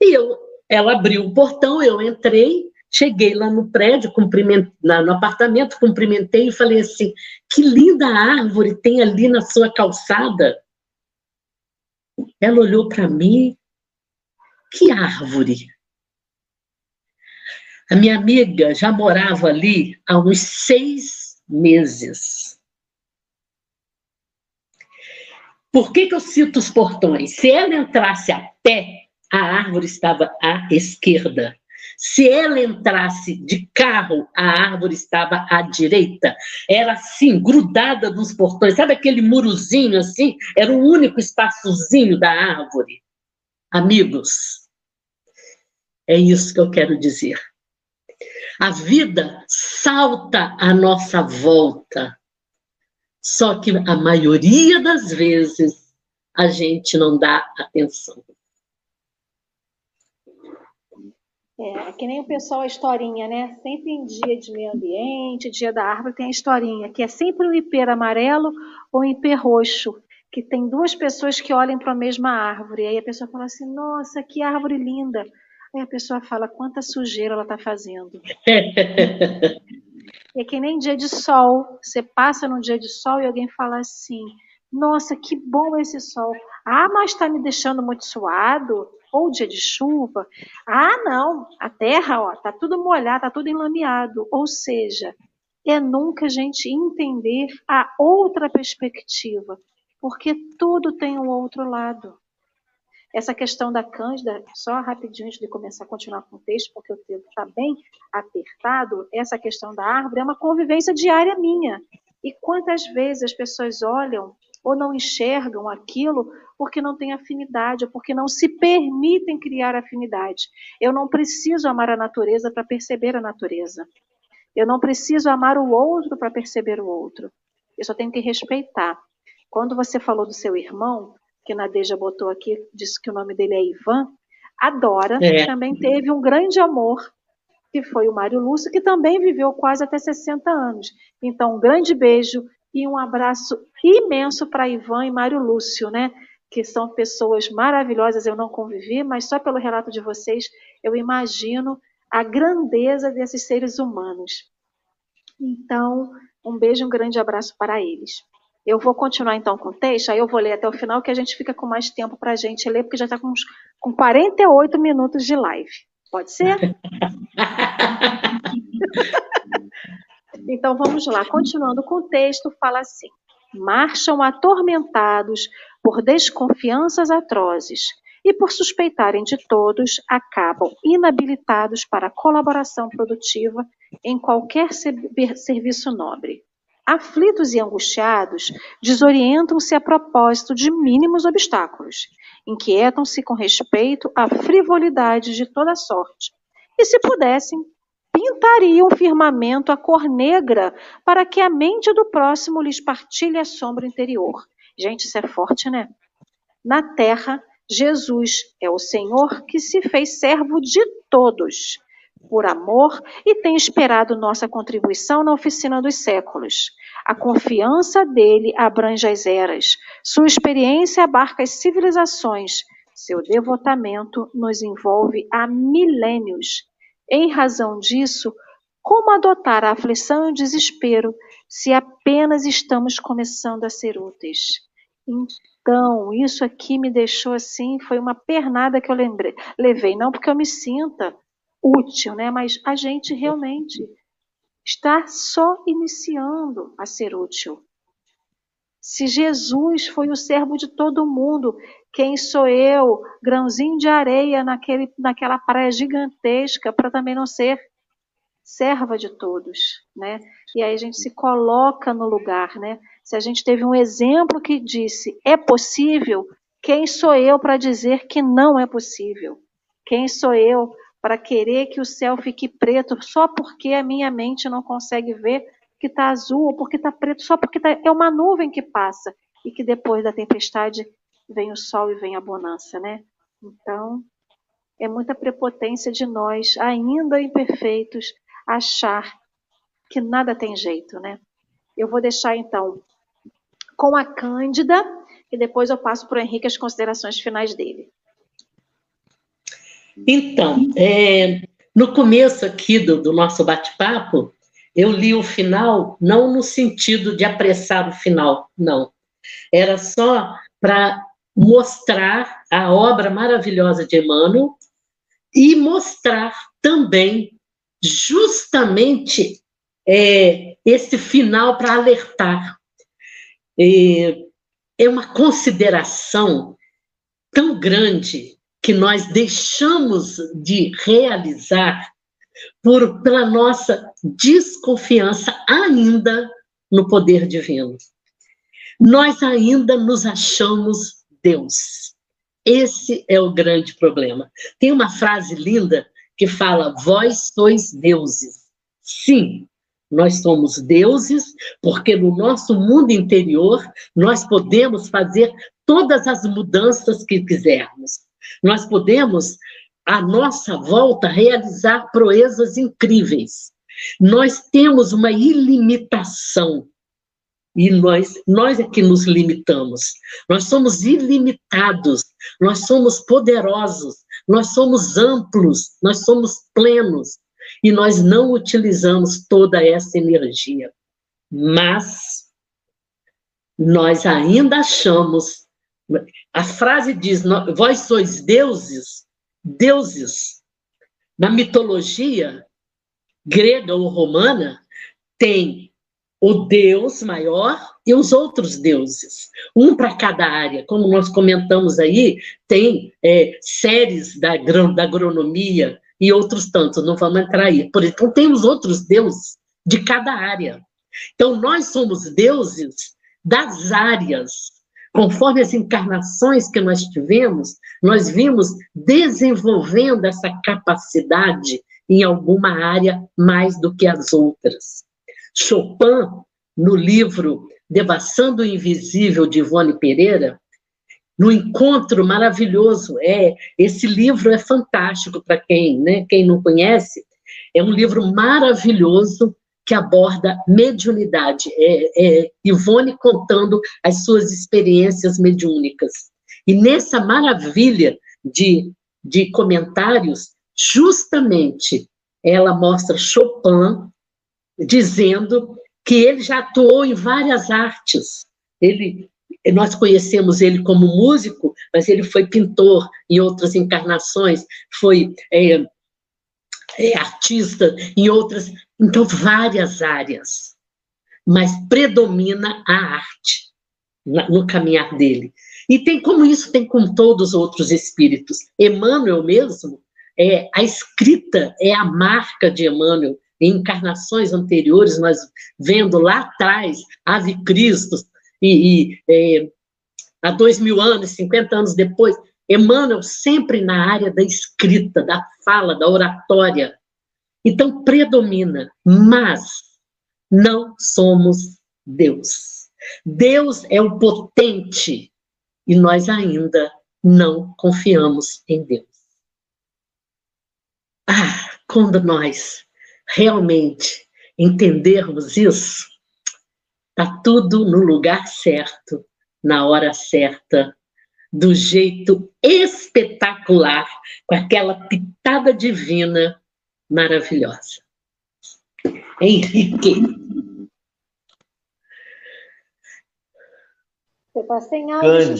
E eu, ela abriu o portão, eu entrei, cheguei lá no prédio, no apartamento, cumprimentei e falei assim: que linda árvore tem ali na sua calçada. Ela olhou para mim, que árvore? A minha amiga já morava ali há uns seis meses. Por que, que eu cito os portões? Se ela entrasse a pé, a árvore estava à esquerda. Se ela entrasse de carro, a árvore estava à direita. Era assim, grudada nos portões. Sabe aquele murozinho assim? Era o único espaçozinho da árvore. Amigos, é isso que eu quero dizer. A vida salta à nossa volta. Só que a maioria das vezes a gente não dá atenção.
É, que nem o pessoal a historinha, né? Sempre em dia de meio ambiente, dia da árvore, tem a historinha, que é sempre um ipê amarelo ou um ipê roxo, que tem duas pessoas que olham para a mesma árvore. Aí a pessoa fala assim: Nossa, que árvore linda! Aí a pessoa fala quanta sujeira ela está fazendo. é que nem dia de sol. Você passa num dia de sol e alguém fala assim: Nossa, que bom esse sol. Ah, mas está me deixando muito suado. Ou dia de chuva. Ah, não, a terra ó, tá tudo molhado, tá tudo enlameado. Ou seja, é nunca a gente entender a outra perspectiva, porque tudo tem um outro lado. Essa questão da Cândida, só rapidinho antes de começar a continuar com o texto, porque o tempo está bem apertado, essa questão da árvore é uma convivência diária minha. E quantas vezes as pessoas olham ou não enxergam aquilo porque não têm afinidade, ou porque não se permitem criar afinidade. Eu não preciso amar a natureza para perceber a natureza. Eu não preciso amar o outro para perceber o outro. Eu só tenho que respeitar. Quando você falou do seu irmão, que Nadeja botou aqui, disse que o nome dele é Ivan, a Dora é. também teve um grande amor, que foi o Mário Lúcio, que também viveu quase até 60 anos. Então, um grande beijo e um abraço imenso para Ivan e Mário Lúcio, né? Que são pessoas maravilhosas, eu não convivi, mas só pelo relato de vocês eu imagino a grandeza desses seres humanos. Então, um beijo e um grande abraço para eles. Eu vou continuar então com o texto, aí eu vou ler até o final, que a gente fica com mais tempo para a gente ler, porque já está com, com 48 minutos de live. Pode ser? então vamos lá, continuando com o texto, fala assim: marcham atormentados por desconfianças atrozes e por suspeitarem de todos, acabam inabilitados para colaboração produtiva em qualquer serviço nobre. Aflitos e angustiados, desorientam-se a propósito de mínimos obstáculos, inquietam-se com respeito à frivolidade de toda sorte, e se pudessem, pintariam o firmamento a cor negra para que a mente do próximo lhes partilhe a sombra interior. Gente, isso é forte, né? Na terra, Jesus é o Senhor que se fez servo de todos por amor e tem esperado nossa contribuição na oficina dos séculos. A confiança dele abrange as eras, sua experiência abarca as civilizações, seu devotamento nos envolve há milênios. Em razão disso, como adotar a aflição e o desespero se apenas estamos começando a ser úteis? Então, isso aqui me deixou assim, foi uma pernada que eu lembrei, levei, não porque eu me sinta útil, né? Mas a gente realmente está só iniciando a ser útil. Se Jesus foi o servo de todo mundo, quem sou eu, grãozinho de areia naquele, naquela praia gigantesca, para também não ser serva de todos, né? E aí a gente se coloca no lugar, né? Se a gente teve um exemplo que disse é possível, quem sou eu para dizer que não é possível? Quem sou eu para querer que o céu fique preto só porque a minha mente não consegue ver que está azul ou porque está preto, só porque tá, é uma nuvem que passa e que depois da tempestade vem o sol e vem a bonança, né? Então, é muita prepotência de nós, ainda imperfeitos, achar que nada tem jeito, né? Eu vou deixar então com a Cândida e depois eu passo para o Henrique as considerações finais dele.
Então, é, no começo aqui do, do nosso bate-papo, eu li o final, não no sentido de apressar o final, não. Era só para mostrar a obra maravilhosa de Emmanuel e mostrar também justamente é, esse final para alertar. É, é uma consideração tão grande que nós deixamos de realizar por pela nossa desconfiança ainda no poder divino. Nós ainda nos achamos Deus. Esse é o grande problema. Tem uma frase linda que fala: Vós sois deuses. Sim, nós somos deuses, porque no nosso mundo interior nós podemos fazer todas as mudanças que quisermos. Nós podemos, à nossa volta, realizar proezas incríveis. Nós temos uma ilimitação. E nós, nós é que nos limitamos. Nós somos ilimitados, nós somos poderosos, nós somos amplos, nós somos plenos e nós não utilizamos toda essa energia. Mas nós ainda achamos. A frase diz: Vós sois deuses, deuses. Na mitologia grega ou romana, tem o Deus maior e os outros deuses, um para cada área. Como nós comentamos aí, tem é, séries da, da agronomia, e outros tantos, não vamos entrar aí. Por então, temos outros deuses de cada área. Então, nós somos deuses das áreas. Conforme as encarnações que nós tivemos, nós vimos desenvolvendo essa capacidade em alguma área mais do que as outras. Chopin, no livro Devassando o Invisível de Ivone Pereira, no encontro maravilhoso. É, esse livro é fantástico para quem, né, quem não conhece. É um livro maravilhoso que aborda mediunidade. É, é Ivone contando as suas experiências mediúnicas. E nessa maravilha de, de comentários, justamente ela mostra Chopin dizendo que ele já atuou em várias artes. Ele nós conhecemos ele como músico, mas ele foi pintor em outras encarnações, foi é, é, artista em outras, então várias áreas, mas predomina a arte no caminhar dele. E tem como isso tem com todos os outros espíritos. Emmanuel mesmo, é, a escrita é a marca de Emmanuel. Em encarnações anteriores, nós vendo lá atrás, Ave Cristo, e, e é, há dois mil anos, 50 anos depois, Emmanuel sempre na área da escrita, da fala, da oratória. Então, predomina, mas não somos Deus. Deus é o potente e nós ainda não confiamos em Deus. Ah, quando nós realmente entendermos isso, Está tudo no lugar certo, na hora certa, do jeito espetacular, com aquela pitada divina maravilhosa. Henrique.
Você está sem áudio.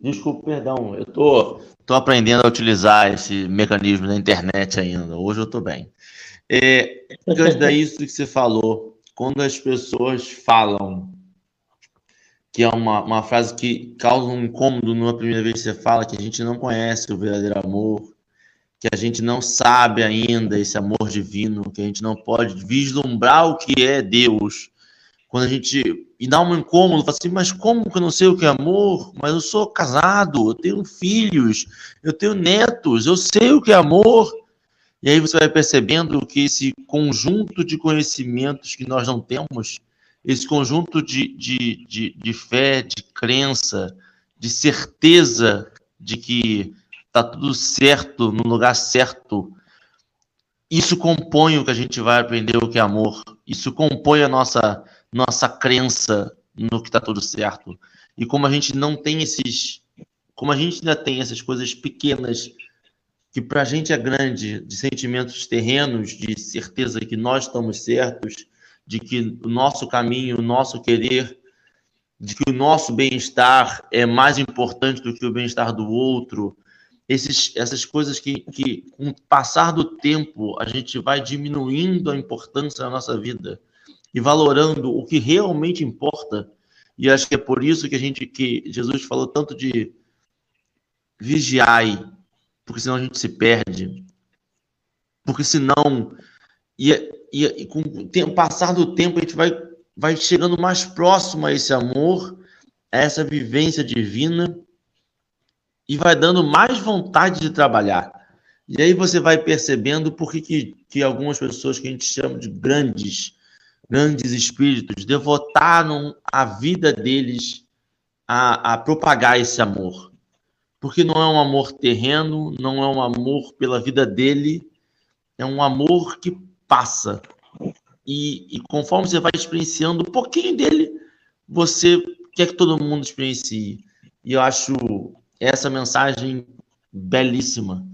Desculpa, perdão. Eu tô, tô aprendendo a utilizar esse mecanismo da internet ainda. Hoje eu estou bem. É, Cândida, isso que você falou quando as pessoas falam, que é uma, uma frase que causa um incômodo numa primeira vez que você fala, que a gente não conhece o verdadeiro amor, que a gente não sabe ainda esse amor divino, que a gente não pode vislumbrar o que é Deus. Quando a gente. E dá um incômodo, fala assim, mas como que eu não sei o que é amor? Mas eu sou casado, eu tenho filhos, eu tenho netos, eu sei o que é amor. E aí você vai percebendo que esse conjunto de conhecimentos que nós não temos, esse conjunto de, de, de, de fé, de crença, de certeza de que tá tudo certo, no lugar certo, isso compõe o que a gente vai aprender o que é amor. Isso compõe a nossa nossa crença no que está tudo certo. E como a gente não tem esses, como a gente ainda tem essas coisas pequenas que para a gente é grande, de sentimentos terrenos, de certeza que nós estamos certos, de que o nosso caminho, o nosso querer, de que o nosso bem-estar é mais importante do que o bem-estar do outro, esses, essas coisas que, que, com o passar do tempo, a gente vai diminuindo a importância da nossa vida e valorando o que realmente importa. E acho que é por isso que a gente que Jesus falou tanto de vigiai, porque senão a gente se perde. Porque senão e, e, e com o passar do tempo a gente vai vai chegando mais próximo a esse amor, a essa vivência divina e vai dando mais vontade de trabalhar. E aí você vai percebendo por que, que, algumas pessoas que a gente chama de grandes, grandes espíritos, devotaram a vida deles a, a propagar esse amor. Porque não é um amor terreno, não é um amor pela vida dele, é um amor que passa. E, e conforme você vai experienciando um pouquinho dele, você quer que todo mundo experiencie. E eu acho essa mensagem belíssima.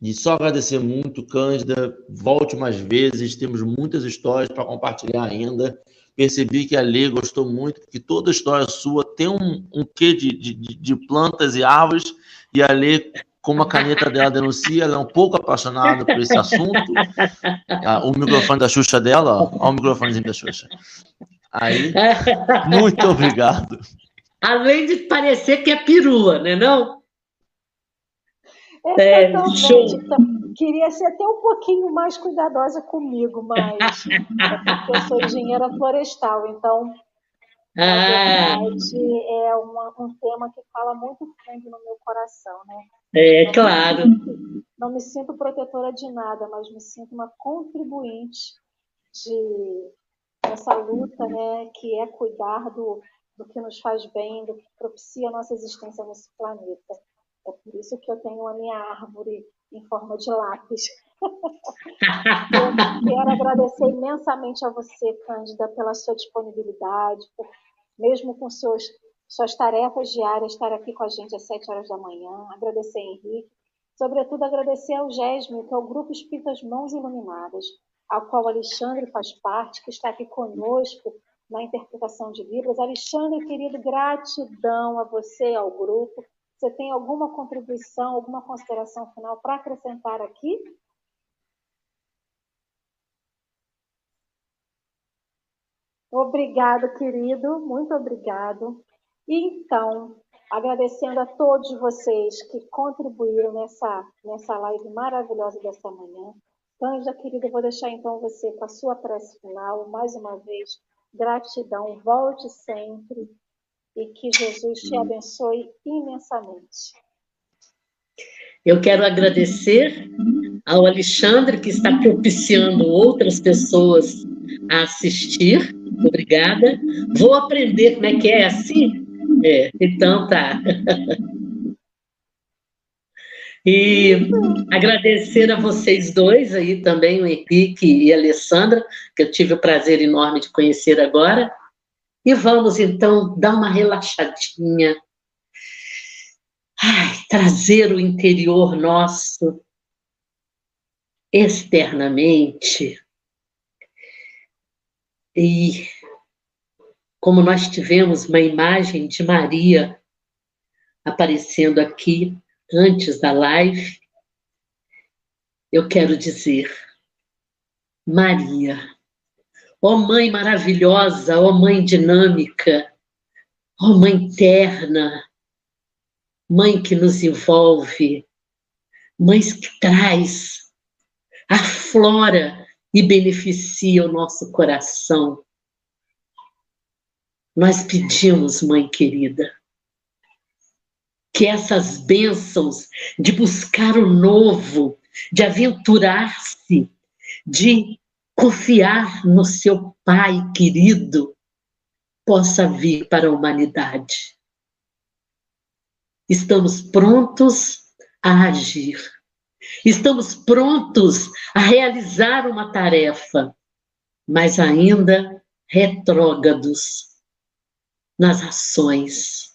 E só agradecer muito, Cândida. Volte mais vezes, temos muitas histórias para compartilhar ainda. Percebi que a Lê gostou muito, porque toda história sua tem um, um quê de, de, de plantas e árvores, e a Lê, como a caneta dela denuncia, ela é um pouco apaixonada por esse assunto. Ah, o microfone da Xuxa dela, ó, ó o microfonezinho da Xuxa. Aí, muito obrigado.
Além de parecer que é perua, né não?
Exatamente. É, então, queria ser até um pouquinho mais cuidadosa comigo, mas é eu sou engenheira florestal, então ah. verdade é uma, um tema que fala muito fundo no meu coração, né?
É, não claro.
Me sinto, não me sinto protetora de nada, mas me sinto uma contribuinte de essa luta, né, que é cuidar do, do que nos faz bem, do que propicia a nossa existência nesse planeta. É por isso que eu tenho a minha árvore em forma de lápis. eu quero agradecer imensamente a você, Cândida, pela sua disponibilidade, por, mesmo com seus, suas tarefas diárias, estar aqui com a gente às sete horas da manhã. Agradecer Henrique. Sobretudo, agradecer ao GESME, que é o Grupo Espíritas Mãos Iluminadas, ao qual Alexandre faz parte, que está aqui conosco na interpretação de Libras. Alexandre, querido, gratidão a você ao grupo. Você tem alguma contribuição, alguma consideração final para acrescentar aqui? Obrigado, querido, muito obrigado. E então, agradecendo a todos vocês que contribuíram nessa, nessa live maravilhosa dessa manhã. Anja, querida, eu vou deixar então você com a sua prece final, mais uma vez, Gratidão, volte sempre e que Jesus te abençoe imensamente.
Eu quero agradecer ao Alexandre, que está propiciando outras pessoas a assistir. Obrigada. Vou aprender como é que é assim? É, então tá. E agradecer a vocês dois aí também, o Henrique e a Alessandra, que eu tive o prazer enorme de conhecer agora. E vamos então dar uma relaxadinha. Ai, trazer o interior nosso externamente. E como nós tivemos uma imagem de Maria aparecendo aqui antes da live, eu quero dizer, Maria, ó Mãe maravilhosa, ó Mãe dinâmica, ó Mãe terna, Mãe que nos envolve, Mãe que traz, aflora e beneficia o nosso coração. Nós pedimos, Mãe querida, que essas bênçãos de buscar o novo, de aventurar-se, de confiar no seu Pai querido, possa vir para a humanidade. estamos prontos a agir. Estamos prontos a realizar uma tarefa, mas ainda retrógrados nas ações,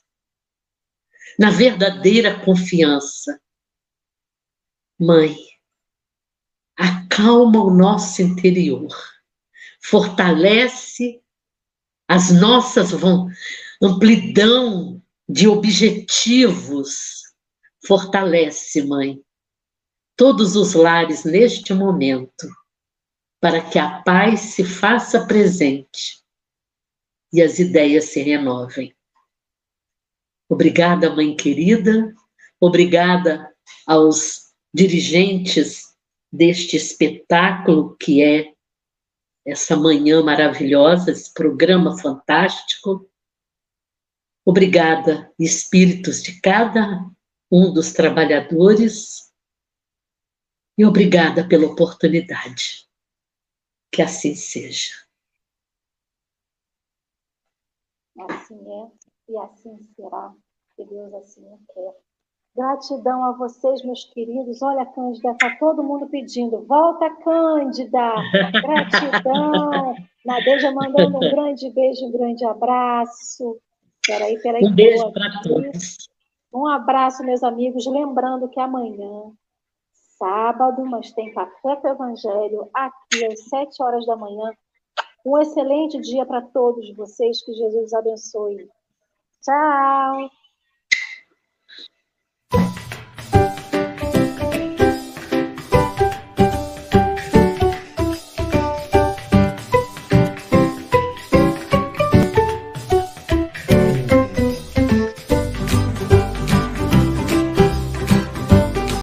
na verdadeira confiança. Mãe, acalma o nosso interior, fortalece as nossas amplidão de objetivos, fortalece, mãe, todos os lares neste momento, para que a paz se faça presente e as ideias se renovem. Obrigada, mãe querida, obrigada aos dirigentes deste espetáculo que é essa manhã maravilhosa, esse programa fantástico. Obrigada, espíritos de cada um dos trabalhadores, e obrigada pela oportunidade. Que assim seja.
Assim é e assim será, que Deus assim o quer. Gratidão a vocês, meus queridos. Olha, Cândida, está todo mundo pedindo. Volta, Cândida! Gratidão! Nadeja mandando um grande beijo, um grande abraço. Peraí, peraí.
Um beijo para todos.
Um abraço, meus amigos. Lembrando que amanhã, sábado, mas tem Café com Evangelho aqui às sete horas da manhã. Um excelente dia para todos vocês. Que Jesus abençoe. Chao.